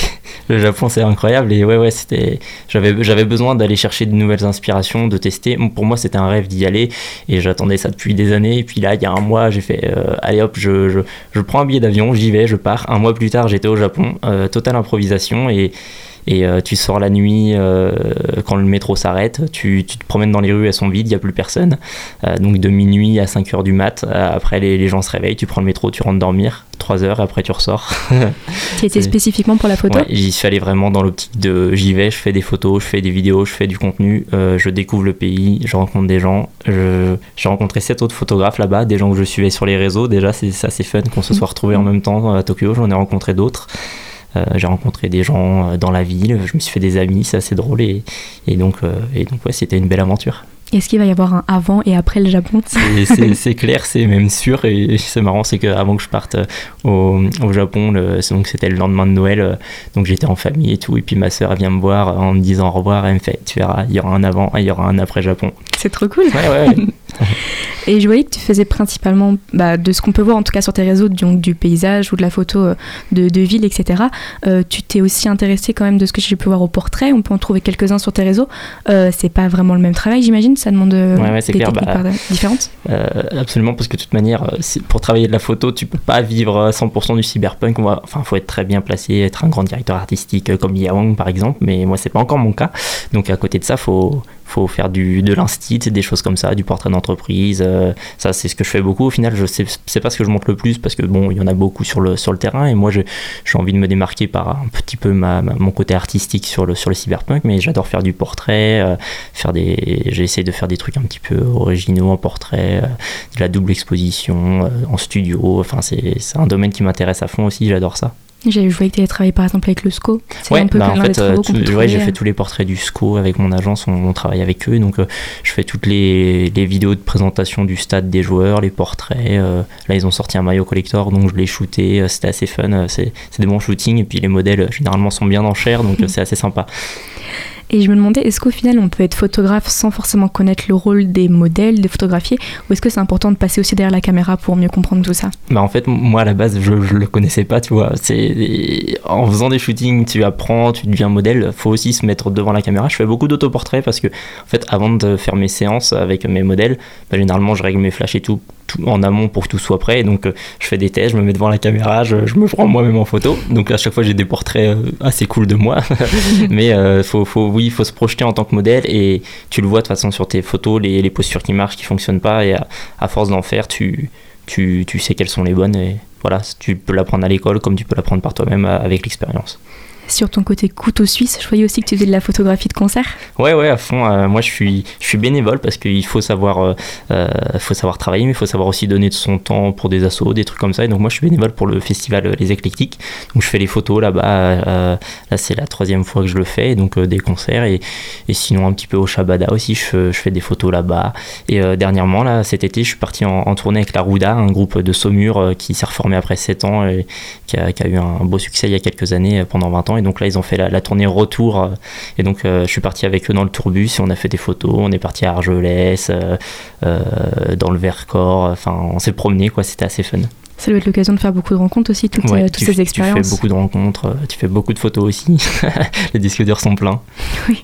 le Japon c'est incroyable. Et ouais ouais c'était j'avais j'avais besoin d'aller chercher de nouvelles inspirations de tester. Pour moi c'était un rêve d'y aller. Et j'attendais ça depuis des années. Et puis là il y a un mois j'ai fait euh, allez hop je, je, je prends un billet d'avion j'y vais je pars. Un mois plus tard j'étais au Japon. Euh, totale improvisation. Et et euh, tu sors la nuit euh, quand le métro s'arrête, tu, tu te promènes dans les rues, elles sont vides, il n'y a plus personne. Euh, donc de minuit à 5 heures du mat, après les, les gens se réveillent, tu prends le métro, tu rentres dormir, 3 heures, après tu ressors. Tu étais spécifiquement pour la photo? Ouais, j'y suis allé vraiment dans l'optique de j'y vais, je fais des photos, je fais des vidéos, je fais du contenu, euh, je découvre le pays, je rencontre des gens. J'ai rencontré sept autres photographes là-bas, des gens que je suivais sur les réseaux. Déjà, c'est ça, c'est fun qu'on se soit retrouvés en même temps à Tokyo. J'en ai rencontré d'autres. Euh, j'ai rencontré des gens euh, dans la ville, je me suis fait des amis, c'est assez drôle et, et donc, euh, et donc ouais, c'était une belle aventure. Est-ce qu'il va y avoir un avant et après le Japon? C'est clair, c'est même sûr. Et c'est marrant, c'est qu'avant que je parte au, au Japon, le- c'est- donc c'était le lendemain de Noël, donc j'étais en famille et tout. Et puis ma soeur elle vient me voir en me disant au revoir. Elle me fait Tu verras, il y aura un avant et il y aura un après Japon. C'est trop cool. Ouais, ouais, ouais. Et je voyais que tu faisais principalement, bah, de ce qu'on peut voir en tout cas sur tes réseaux, donc du paysage ou de la photo euh, de, de ville, etc. Euh, tu t'es aussi intéressé quand même de ce que j'ai pu voir au portrait. On peut en trouver quelques-uns sur tes réseaux. Euh, c'est pas vraiment le même travail, j'imagine. Ça demande euh, Ouais, ouais, c'est des clair, techniques bah, différentes. Euh, absolument, parce que de toute manière, pour travailler de la photo, tu peux pas vivre à 100% du cyberpunk. Enfin, faut être très bien placé, être un grand directeur artistique comme Lia Wang par exemple. Mais moi, c'est pas encore mon cas. Donc à côté de ça, faut faut faire du, de l'instit, des choses comme ça, du portrait d'entreprise. ça, c'est ce que je fais beaucoup. Au final, je sais, pas ce que je montre le plus parce que bon, il y en a beaucoup sur le, sur le terrain et moi, j'ai envie de me démarquer par un petit peu mon côté artistique sur le, sur le cyberpunk, mais j'adore faire du portrait, faire des, j'essaie de faire des trucs un petit peu originaux en portrait, de la double exposition en studio. Enfin, c'est un domaine qui m'intéresse à fond aussi, j'adore ça. J'avais joué avais travaillé par exemple avec le SCO. Ouais, un peu bah, en fait, euh, j'ai fait tous les portraits du SCO avec mon agence, on, travaille avec eux. Donc, euh, je fais toutes les, les, vidéos de présentation du stade des joueurs, les portraits. Euh, là, ils ont sorti un maillot collector, donc je l'ai shooté. C'était assez fun. C'est des bons shootings. Et puis, les modèles, généralement, sont bien en chair, donc c'est assez sympa. Et je me demandais, est-ce qu'au final, on peut être photographe sans forcément connaître le rôle des modèles, des photographiés, ou est-ce que c'est important de passer aussi derrière la caméra pour mieux comprendre tout ça? Bah En fait, moi, à la base, je, ne le connaissais pas, tu vois. C'est En faisant des shootings, tu apprends, tu deviens modèle. faut aussi se mettre devant la caméra. Je fais beaucoup d'autoportraits parce que, en fait, avant de faire mes séances avec mes modèles, bah, généralement, je règle mes flashs et tout en amont pour que tout soit prêt. Donc, euh, je fais des tests, je me mets devant la caméra, je, me prends moi-même en photo. Donc, à chaque fois, j'ai des portraits euh, assez cool de moi. Mais euh, faut, faut, oui, il faut se projeter en tant que modèle et tu le vois de toute façon sur tes photos, les, les postures qui marchent, qui fonctionnent pas. Et à, force d'en faire, tu, tu, tu sais quelles sont les bonnes. Et voilà, tu peux l'apprendre à l'école comme tu peux l'apprendre par toi-même avec l'expérience sur ton côté couteau suisse, je voyais aussi que tu faisais de la photographie de concert. Ouais, ouais, à fond. Euh, moi, je suis, je suis bénévole parce qu'il faut savoir, euh, euh, faut savoir travailler, mais il faut savoir aussi donner de son temps pour des assos, des trucs comme ça. Et donc, moi, je suis bénévole pour le festival Les Éclectiques. Donc, je fais les photos là-bas. là, c'est la troisième fois que je le fais, donc des concerts. Et, et, sinon, un petit peu au Shabada aussi, je, je fais des photos là-bas. Et dernièrement, là, cet été, je suis parti en, tournée avec la Rouda, un groupe de Saumur qui s'est reformé après 7 ans et qui a, qui a, eu un beau succès il y a quelques années, pendant 20 ans. Et donc là, ils ont fait la, tournée retour. Euh, et donc, euh, je suis parti avec eux dans le tourbus et on a fait des photos. On est parti à Argelès, euh, dans le Vercors. Enfin, on s'est promené, quoi. C'était assez fun. Ça doit être l'occasion de faire beaucoup de rencontres aussi, toutes, ces expériences. Tu fais beaucoup de rencontres, tu fais beaucoup de photos aussi. les disques durs sont pleins. Oui.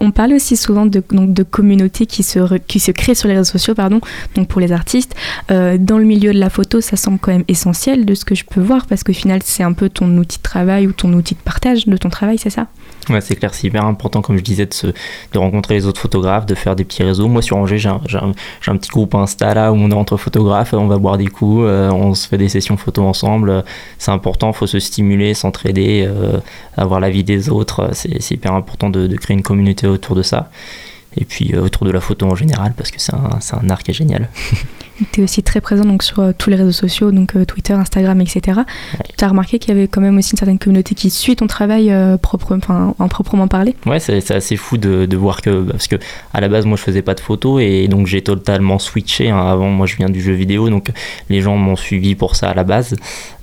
on parle aussi souvent de, donc, de communautés qui se, qui se créent sur les réseaux sociaux, pardon, donc pour les artistes. dans le milieu de la photo, ça semble quand même essentiel de ce que je peux voir, parce qu'au final, c'est un peu ton outil de travail ou ton outil de partage de ton travail, c'est ça? Ouais, c'est clair, c'est hyper important, comme je disais, de, se, de rencontrer les autres photographes, de faire des petits réseaux. Moi, sur Angers, j'ai un, un, petit groupe Insta là où on est entre photographes, on va boire des coups, euh, on se fait des sessions photos ensemble. C'est important, faut se stimuler, s'entraider, euh, avoir la vie des autres. C'est hyper important de, de, créer une communauté autour de ça. Et puis euh, autour de la photo en général, parce que c'est un, un art qui est génial. tu es aussi très présent donc, sur euh, tous les réseaux sociaux, donc euh, Twitter, Instagram, etc. Tu as remarqué qu'il y avait quand même aussi une certaine communauté qui suit ton travail euh, propre, en proprement parler? Ouais, c'est assez fou de, de, voir que. Parce que à la base, moi, je faisais pas de photos et donc j'ai totalement switché. Hein. Avant, moi, je viens du jeu vidéo, donc les gens m'ont suivi pour ça à la base.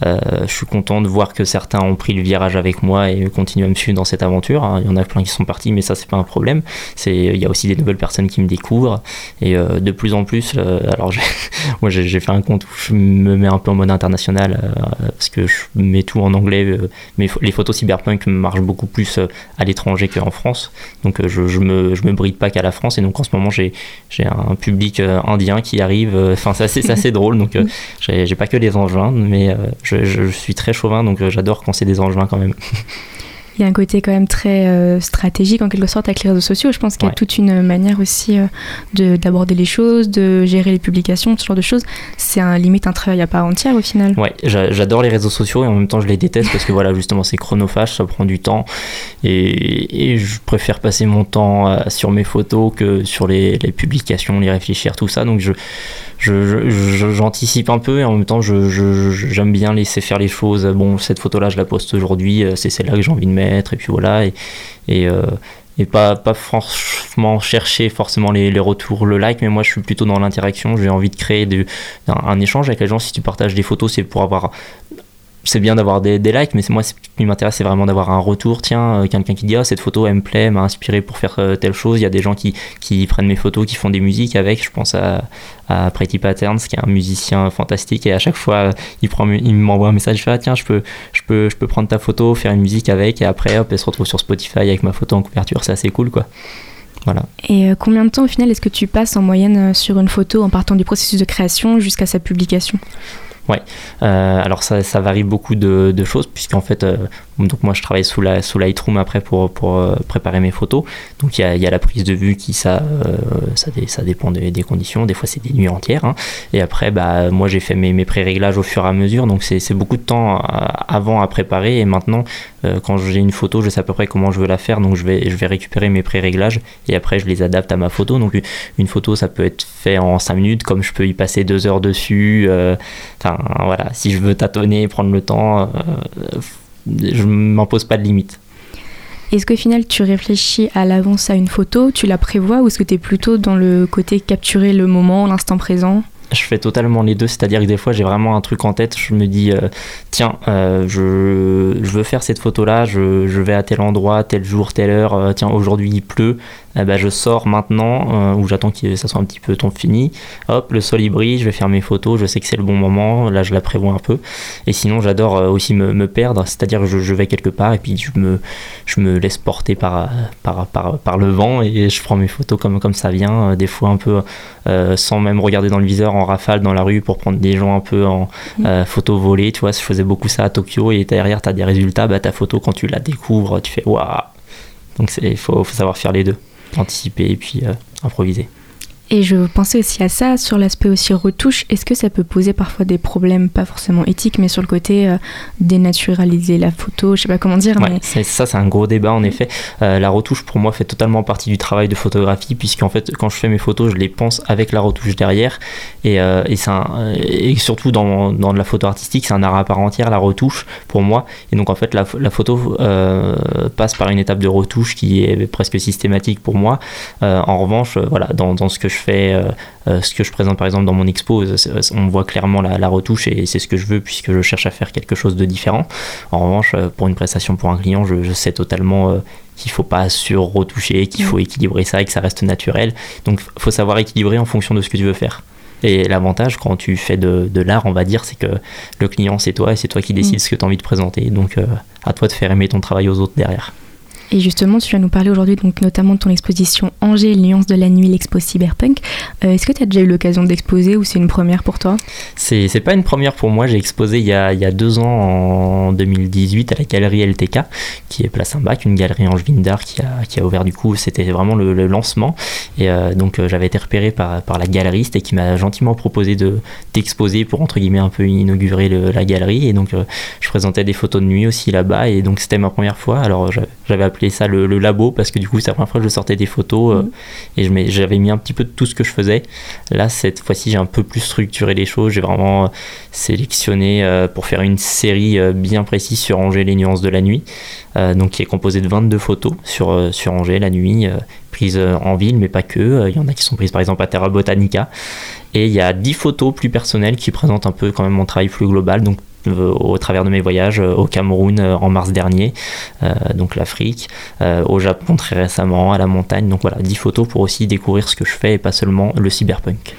je suis content de voir que certains ont pris le virage avec moi et continuent à me suivre dans cette aventure. Hein. Il y en a plein qui sont partis, mais ça, c'est pas un problème. Il y a aussi des nouvelles personnes qui me découvrent et de plus en plus. alors, moi j'ai fait un compte où je me mets un peu en mode international euh, parce que je mets tout en anglais. Euh, mais les photos cyberpunk marchent beaucoup plus euh, à l'étranger qu'en France. Donc je, je, me, je me bride pas qu'à la France. Et donc en ce moment j'ai un public indien qui arrive. Enfin c'est assez, drôle. Donc j'ai pas que des engins, mais je, je suis très chauvin. Donc j'adore quand c'est des engins quand même. il y a un côté quand même très euh, stratégique en quelque sorte avec les réseaux sociaux. Je pense qu'il y a toute une manière aussi euh, d'aborder les choses, de gérer les publications, ce genre de choses. C'est un, limite un travail à part entière au final. Ouais, j'adore les réseaux sociaux et en même temps je les déteste parce que voilà, justement c'est chronophage, ça prend du temps et, et, je préfère passer mon temps euh, sur mes photos que sur les, les publications, les réfléchir, tout ça. Donc je j'anticipe un peu et en même temps j'aime bien laisser faire les choses. Bon, cette photo-là, je la poste aujourd'hui, euh, c'est celle-là que j'ai envie de mettre, et puis voilà. Et, et, euh, et pas, pas franchement chercher forcément les, les, retours, le like, mais moi je suis plutôt dans l'interaction. J'ai envie de créer de, un, échange avec les gens. Si tu partages des photos, c'est pour avoir c'est bien d'avoir des, likes, mais moi, ce qui m'intéresse, c'est vraiment d'avoir un retour. Tiens, euh, quelqu'un qui dit, ah, cette photo, elle me plaît, m'a inspiré pour faire euh, telle chose. Il y a des gens qui, prennent mes photos, qui font des musiques avec. Je pense à, Pretty Patterns, qui est un musicien fantastique, et à chaque fois, il, prend, il m'envoie un message, il fait, ah, tiens, je peux, je, peux, je peux prendre ta photo, faire une musique avec, et après, hop, elle se retrouve sur Spotify avec ma photo en couverture. C'est assez cool, quoi. Voilà. Et euh, combien de temps au final est-ce que tu passes en moyenne sur une photo en partant du processus de création jusqu'à sa publication? Ouais, euh, alors ça, ça, varie beaucoup de, de choses, puisqu'en fait, euh, Donc moi je travaille sous, la, sous Lightroom après pour, pour préparer mes photos. Donc il y a, la prise de vue qui ça, ça, ça, dépend des, conditions. Des fois c'est des nuits entières. Hein. Et après bah, moi j'ai fait mes, mes pré-réglages au fur et à mesure. Donc c'est beaucoup de temps avant à préparer et maintenant quand j'ai une photo je sais à peu près comment je veux la faire. Donc je vais, je vais récupérer mes pré-réglages et après je les adapte à ma photo. Donc une photo ça peut être fait en 5 minutes comme je peux y passer 2 heures dessus. Enfin voilà, si je veux tâtonner, prendre le temps, euh, je m'impose pas de limite. Est-ce qu'au final tu réfléchis à l'avance à une photo, tu la prévois ou est-ce que tu es plutôt dans le côté capturer le moment, l'instant présent? Je fais totalement les deux, c'est-à-dire que des fois j'ai vraiment un truc en tête, je me dis euh, tiens, euh, je, je, veux faire cette photo-là, je, je, vais à tel endroit, tel jour, telle heure, tiens aujourd'hui il pleut, eh ben, je sors maintenant, euh, ou j'attends que ça soit un petit peu temps fini. Hop, le sol il brille, je vais faire mes photos, je sais que c'est le bon moment, là je la prévois un peu. Et sinon, j'adore euh, aussi me, me perdre, c'est-à-dire que je, vais quelque part et puis je me, je me laisse porter par, par, par, par, le vent et je prends mes photos comme, comme ça vient, euh, des fois un peu sans même regarder dans le viseur en rafale dans la rue pour prendre des gens un peu en mmh. photo volée. Tu vois, je faisais beaucoup ça à Tokyo et derrière, tu as des résultats, bah, ta photo, quand tu la découvres, tu fais waouh! Donc il faut, faut savoir faire les deux anticiper et puis euh, improviser. Et je pensais aussi à ça, sur l'aspect aussi retouche, est-ce que ça peut poser parfois des problèmes, pas forcément éthiques, mais sur le côté euh, dénaturaliser la photo, je sais pas comment dire. mais... Ça, c'est un gros débat en effet. Euh, la retouche, pour moi, fait totalement partie du travail de photographie, puisqu'en fait, quand je fais mes photos, je les pense avec la retouche derrière. Et, euh, et, un, et surtout dans, dans, la photo artistique, c'est un art à part entière, la retouche, pour moi. Et donc, en fait, la, la photo passe par une étape de retouche qui est presque systématique pour moi. en revanche, voilà, dans, dans ce que je fais, euh, euh, ce que je présente par exemple dans mon expo, on voit clairement la, retouche et c'est ce que je veux puisque je cherche à faire quelque chose de différent. En revanche, euh, pour une prestation pour un client, je, sais totalement qu'il faut pas sur-retoucher, qu'il faut équilibrer ça et que ça reste naturel. Donc il faut savoir équilibrer en fonction de ce que tu veux faire. Et l'avantage quand tu fais de, l'art, on va dire, c'est que le client c'est toi et c'est toi qui décides mm. ce que tu as envie de présenter. Donc à toi de faire aimer ton travail aux autres derrière. Et justement, tu vas nous parler aujourd'hui donc notamment de ton exposition Angers, Nuances de la nuit, l'expo cyberpunk. Euh, est-ce que tu as déjà eu l'occasion d'exposer ou c'est une première pour toi? C'est, pas une première pour moi. J'ai exposé il y, a, il y a deux ans, en 2018, à la galerie LTK, qui est Place Saint-Bac, une galerie angevine d'art qui a, qui a ouvert du coup. C'était vraiment le, lancement. Et euh, donc euh, j'avais été repéré par, par la galeriste et qui m'a gentiment proposé de, d'exposer pour entre guillemets un peu inaugurer la galerie. Et donc je présentais des photos de nuit aussi là-bas. Et donc c'était ma première fois. Alors j'avais ça le, labo parce que du coup c'est la première fois que je sortais des photos mhm. et j'avais mis un petit peu de tout ce que je faisais. Là cette fois-ci j'ai un peu plus structuré les choses, j'ai vraiment euh, sélectionné euh, pour faire une série bien précise sur Angers les nuances de la nuit, donc qui est composée de 22 photos sur, sur Angers la nuit, prises en ville mais pas que, il y en a qui sont prises par exemple à Terra Botanica. Et il y a 10 photos plus personnelles qui présentent un peu quand même mon travail plus global, donc au travers de mes voyages euh, au Cameroun euh, en mars dernier, donc l'Afrique, au Japon très récemment, à la montagne. Donc voilà, 10 photos pour aussi découvrir ce que je fais et pas seulement le cyberpunk.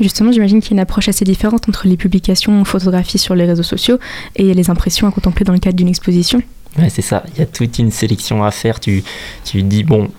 Justement, j'imagine qu'il y a une approche assez différente entre les publications photographies sur les réseaux sociaux et les impressions à contempler dans le cadre d'une exposition. Ouais, c'est ça. Il y a toute une sélection à faire. Tu, tu dis, bon,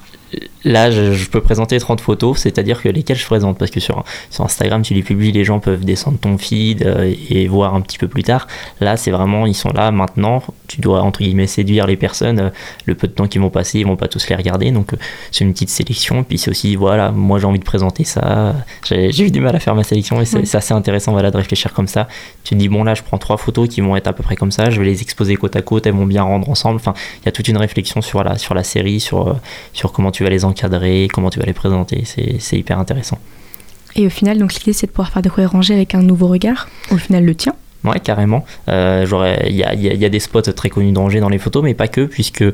là, je, peux présenter 30 photos, c'est-à-dire que lesquelles je présente, parce que sur, sur Instagram, tu les publies, les gens peuvent descendre ton feed euh, et voir un petit peu plus tard. Là, c'est vraiment, ils sont là maintenant, tu dois, entre guillemets, séduire les personnes, euh, le peu de temps qu'ils vont passer, ils vont pas tous les regarder, donc euh, c'est une petite sélection, puis c'est aussi, voilà, moi j'ai envie de présenter ça, j'ai eu du mal à faire ma sélection, et c'est assez intéressant, voilà, de réfléchir comme ça. Tu te dis, bon, là, je prends trois photos qui vont être à peu près comme ça, je vais les exposer côte à côte, elles vont bien rendre ensemble, enfin, il y a toute une réflexion sur la, sur la série, sur, sur comment tu vas les encadrer, comment tu vas les présenter. C'est hyper intéressant. Et au final, donc l'idée c'est de pouvoir faire découvrir Angers avec un nouveau regard, au final le tien. Ouais, carrément. Euh, il y a, y, a, des spots très connus d'Angers dans les photos, mais pas que, puisque euh,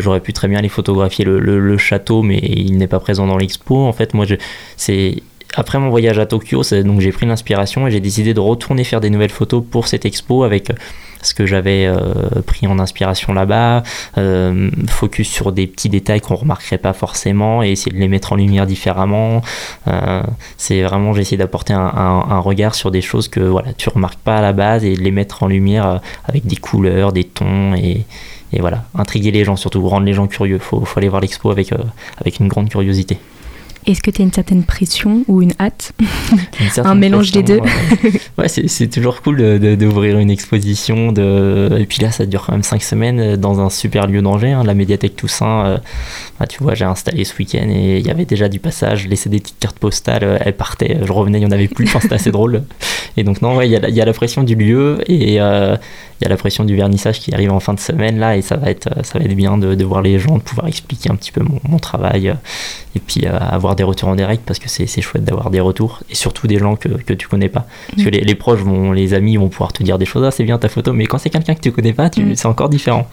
j'aurais pu très bien les photographier le, le, château, mais il n'est pas présent dans l'expo. En fait, moi, c'est après mon voyage à Tokyo, donc j'ai pris l'inspiration et j'ai décidé de retourner faire des nouvelles photos pour cette expo avec ce que j'avais euh, pris en inspiration là-bas, euh, focus sur des petits détails qu'on remarquerait pas forcément et essayer de les mettre en lumière différemment. Euh, c'est vraiment j'ai essayé d'apporter un, regard sur des choses que voilà tu remarques pas à la base et de les mettre en lumière avec des couleurs, des tons et, et voilà intriguer les gens surtout rendre les gens curieux. Faut, faut aller voir l'expo avec avec une grande curiosité. Est-ce que tu as une certaine pression ou une hâte Une Un mélange des deux. Ouais, Ouais, c'est toujours cool de- de- d'ouvrir une exposition. De... Et puis là, ça dure quand même 5 semaines euh, dans un super lieu d'Angers, hein, la médiathèque Toussaint. euh, bah, tu vois, j'ai installé ce week-end et il y avait déjà du passage. Je laissais des petites cartes postales, euh, elles partaient, je revenais, il n'y en avait plus. Enfin, c'était assez drôle. Et donc, non, ouais, il y, a la- il y a la pression du lieu et euh, il y a la pression du vernissage qui arrive en fin de semaine là. Et ça va être, euh, ça va être bien de, de voir les gens, de pouvoir expliquer un petit peu mon, mon travail. euh, et puis euh, avoir des retours en direct parce que c'est chouette d'avoir des retours et surtout des gens que, que tu connais pas. Parce que Mm. les, les proches, vont, les amis vont pouvoir te dire des choses, ah c'est bien ta photo, mais quand c'est quelqu'un que tu connais pas, tu- Mm. c'est encore différent.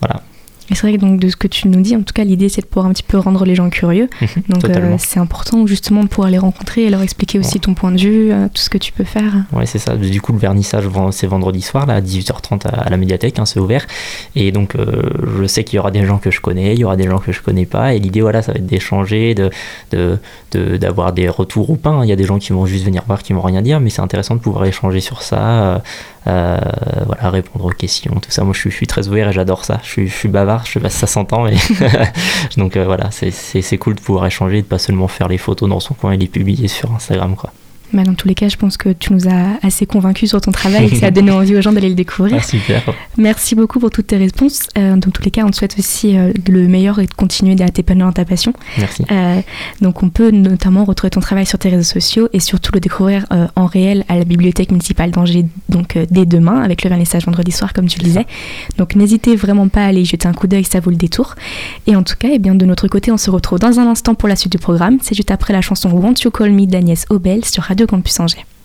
Voilà. Et c'est vrai que donc de ce que tu nous dis, en tout cas, l'idée c'est de pouvoir un petit peu rendre les gens curieux. Donc euh, c'est important justement de pouvoir les rencontrer et leur expliquer aussi ton point de vue, euh, tout ce que tu peux faire. Ouais, c'est ça. Du coup, le vernissage, c'est vendredi soir, là, à 18h30 à, à la médiathèque, hein, c'est ouvert. Et donc, euh, je sais qu'il y aura des gens que je connais, il y aura des gens que je connais pas. Et l'idée, voilà, ça va être d'échanger, de, de, de- d'avoir des retours ou pas. hein. Il y a des gens qui vont juste venir voir, qui vont rien dire, mais c'est intéressant de pouvoir échanger sur ça, euh, voilà, répondre aux questions, tout ça. Moi, je suis, très ouvert et j'adore ça. Je suis, bavard, je sais pas si ça s'entend, mais donc euh, voilà, c'est cool de pouvoir échanger, de pas seulement faire les photos dans son coin et les publier sur Instagram, quoi. Bah, dans tous les cas, je pense que tu nous as assez convaincus sur ton travail et que ça a donné envie aux gens d'aller le découvrir. Ah, super. Merci beaucoup pour toutes tes réponses. Euh, dans tous les cas, on te souhaite aussi euh, le meilleur et de continuer à t'épanouir dans ta passion. Merci. Euh, donc on peut notamment retrouver ton travail sur tes réseaux sociaux et surtout le découvrir en réel à la bibliothèque municipale d'Angers donc dès demain avec le vernissage vendredi soir comme tu le disais. Donc n'hésitez vraiment pas à aller y jeter un coup d'œil, ça vaut le détour. Et en tout cas, eh bien, de notre côté, on se retrouve dans un instant pour la suite du programme. C'est juste après la chanson Want You Call Me d'Agnès Obel sur Radio Campus Angers.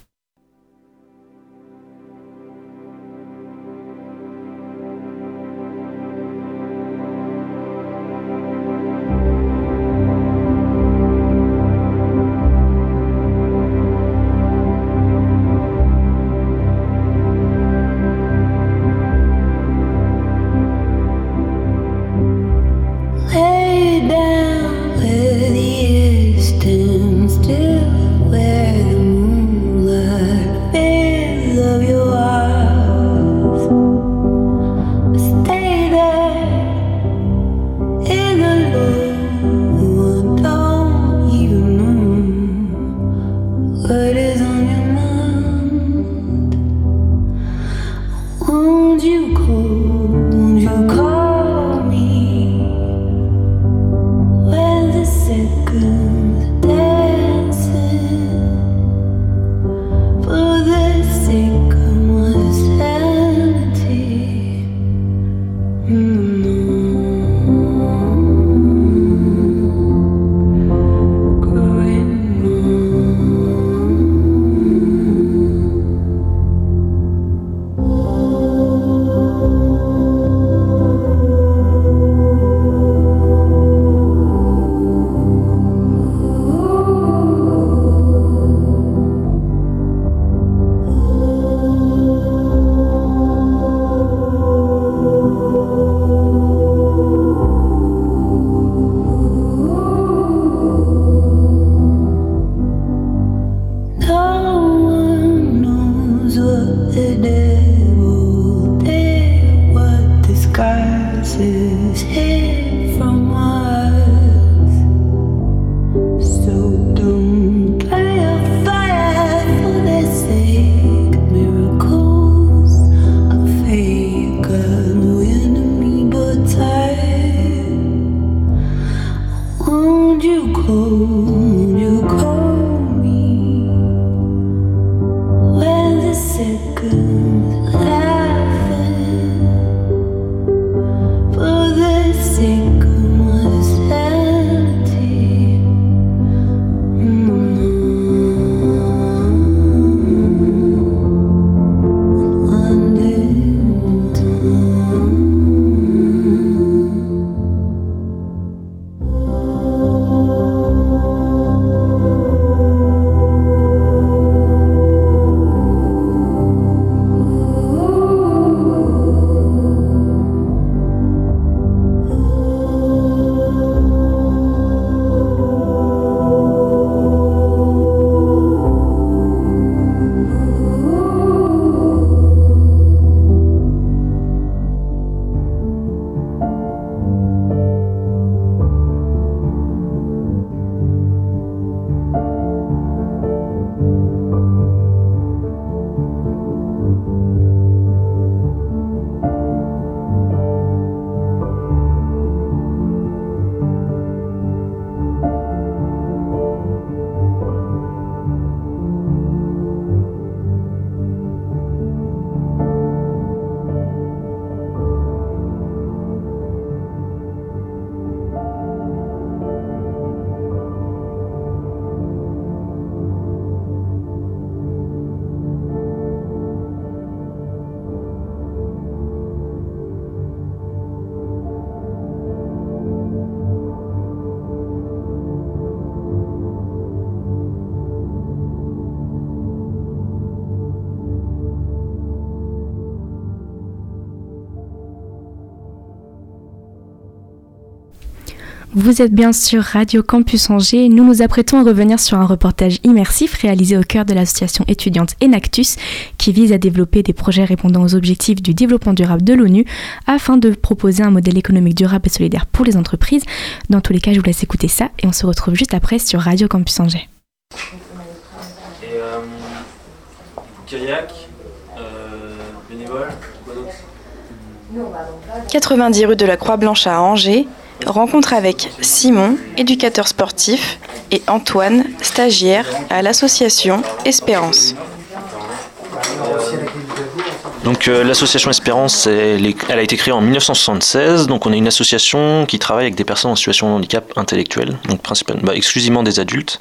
Vous êtes bien sur Radio Campus Angers. Nous nous apprêtons à revenir sur un reportage immersif réalisé au cœur de l'association étudiante Enactus qui vise à développer des projets répondant aux objectifs du développement durable de l'ONU afin de proposer un modèle économique durable et solidaire pour les entreprises. Dans tous les cas, je vous laisse écouter ça et on se retrouve juste après sur Radio Campus Angers. Et euh, kayak, euh, bénévole, quoi d'autre? 90 rue de la Croix-Blanche à Angers, rencontre avec Simon, éducateur sportif, et Antoine, stagiaire à l'association Espérance. Donc euh, l'association Espérance, elle, a été créée en 1976. Donc on est une association qui travaille avec des personnes en situation de handicap intellectuel, donc principalement, bah, exclusivement des adultes.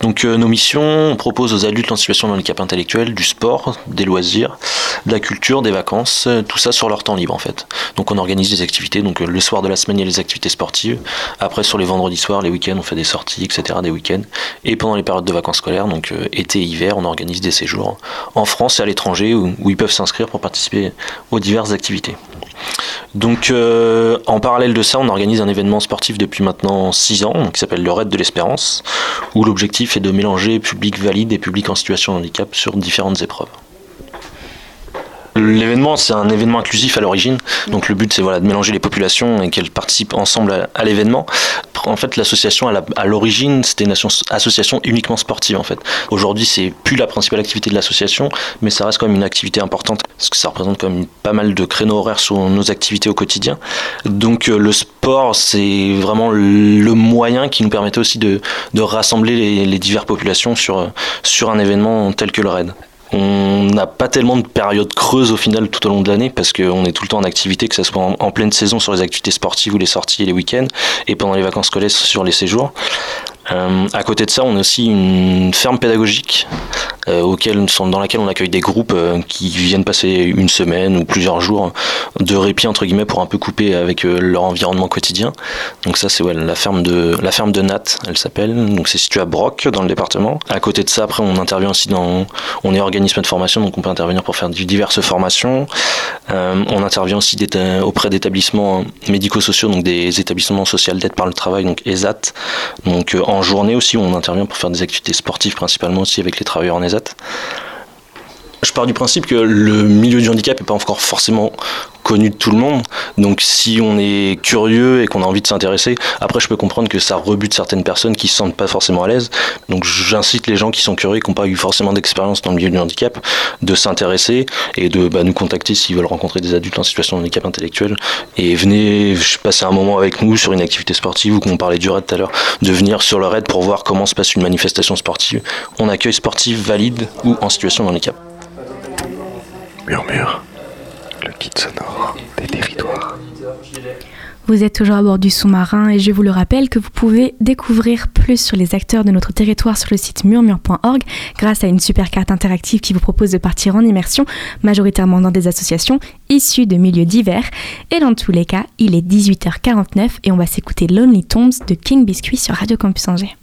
Donc euh, nos missions, on propose aux adultes en situation de handicap intellectuel du sport, des loisirs, de la culture, des vacances, euh, tout ça sur leur temps libre en fait. Donc on organise des activités. Donc euh, le soir de la semaine il y a les activités sportives. Après sur les vendredis soirs, les week-ends on fait des sorties, etc. Des week-ends. Et pendant les périodes de vacances scolaires, donc euh, été et hiver, on organise des séjours en France et à l'étranger où, où ils peuvent s'inscrire pour participer aux diverses activités. Donc euh, en parallèle de ça, on organise un événement sportif depuis maintenant 6 ans qui s'appelle le Raid de l'Espérance, où l'objectif est de mélanger public valide et public en situation de handicap sur différentes épreuves. L'événement, c'est un événement inclusif à l'origine. Donc le but, c'est voilà, de mélanger les populations et qu'elles participent ensemble à, l'événement. En fait, l'association, à l'origine, c'était une asso- association uniquement sportive. En fait, aujourd'hui, c'est plus la principale activité de l'association, mais ça reste quand même une activité importante parce que ça représente quand même pas mal de créneaux horaires sur nos activités au quotidien. Donc euh, le sport, c'est vraiment le moyen qui nous permettait aussi de, rassembler les, diverses populations sur, sur un événement tel que le RAID. On n'a pas tellement de période creuse au final tout au long de l'année parce qu'on est tout le temps en activité, que ce soit en, en pleine saison sur les activités sportives ou les sorties et les week-ends, et pendant les vacances scolaires sur les séjours. Euh, à côté de ça, on a aussi une ferme pédagogique euh, auquel, dans laquelle on accueille des groupes euh, qui viennent passer une semaine ou plusieurs jours de répit entre guillemets pour un peu couper avec leur environnement quotidien. Donc ça, c'est ouais, la ferme de la ferme de Nat, elle s'appelle. Donc c'est situé à Broc dans le département. À côté de ça, après, on intervient aussi dans, on est organisme de formation, donc on peut intervenir pour faire diverses formations. Euh, on intervient aussi auprès d'établissements médico-sociaux, donc des établissements sociaux d'aide par le travail, donc ESAT. Donc euh, en journée aussi, on intervient pour faire des activités sportives, principalement aussi avec les travailleurs en ESAT. Je pars du principe que le milieu du handicap n'est pas encore forcément connu de tout le monde. Donc si on est curieux et qu'on a envie de s'intéresser, après je peux comprendre que ça rebute certaines personnes qui se sentent pas forcément à l'aise. Donc j'incite les gens qui sont curieux et qui n'ont pas eu forcément d'expérience dans le milieu du handicap de s'intéresser et de bah, nous contacter s'ils veulent rencontrer des adultes en situation de handicap intellectuel. Et venez passer un moment avec nous sur une activité sportive ou qu'on parlait du raid tout à l'heure, de venir sur le raid pour voir comment se passe une manifestation sportive. On accueille sportifs valides ou en situation de handicap. Murmure, le kit sonore des territoires. Vous êtes toujours à bord du sous-marin et je vous le rappelle que vous pouvez découvrir plus sur les acteurs de notre territoire sur le site murmure.org grâce à une super carte interactive qui vous propose de partir en immersion, majoritairement dans des associations issues de milieux divers. Et dans tous les cas, il est 18h49 et on va s'écouter Lonely Tombs de King Biscuit sur Radio Campus Angers.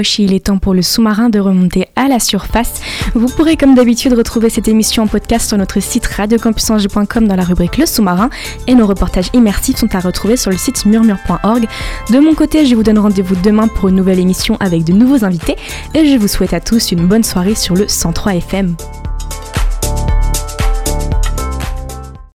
Et il est temps pour le sous-marin de remonter à la surface. Vous pourrez comme d'habitude retrouver cette émission en podcast sur notre site radiocampusangers.com dans la rubrique Le sous-marin et nos reportages immersifs sont à retrouver sur le site murmure.org. De mon côté, je vous donne rendez-vous demain pour une nouvelle émission avec de nouveaux invités et je vous souhaite à tous une bonne soirée sur le 103 FM.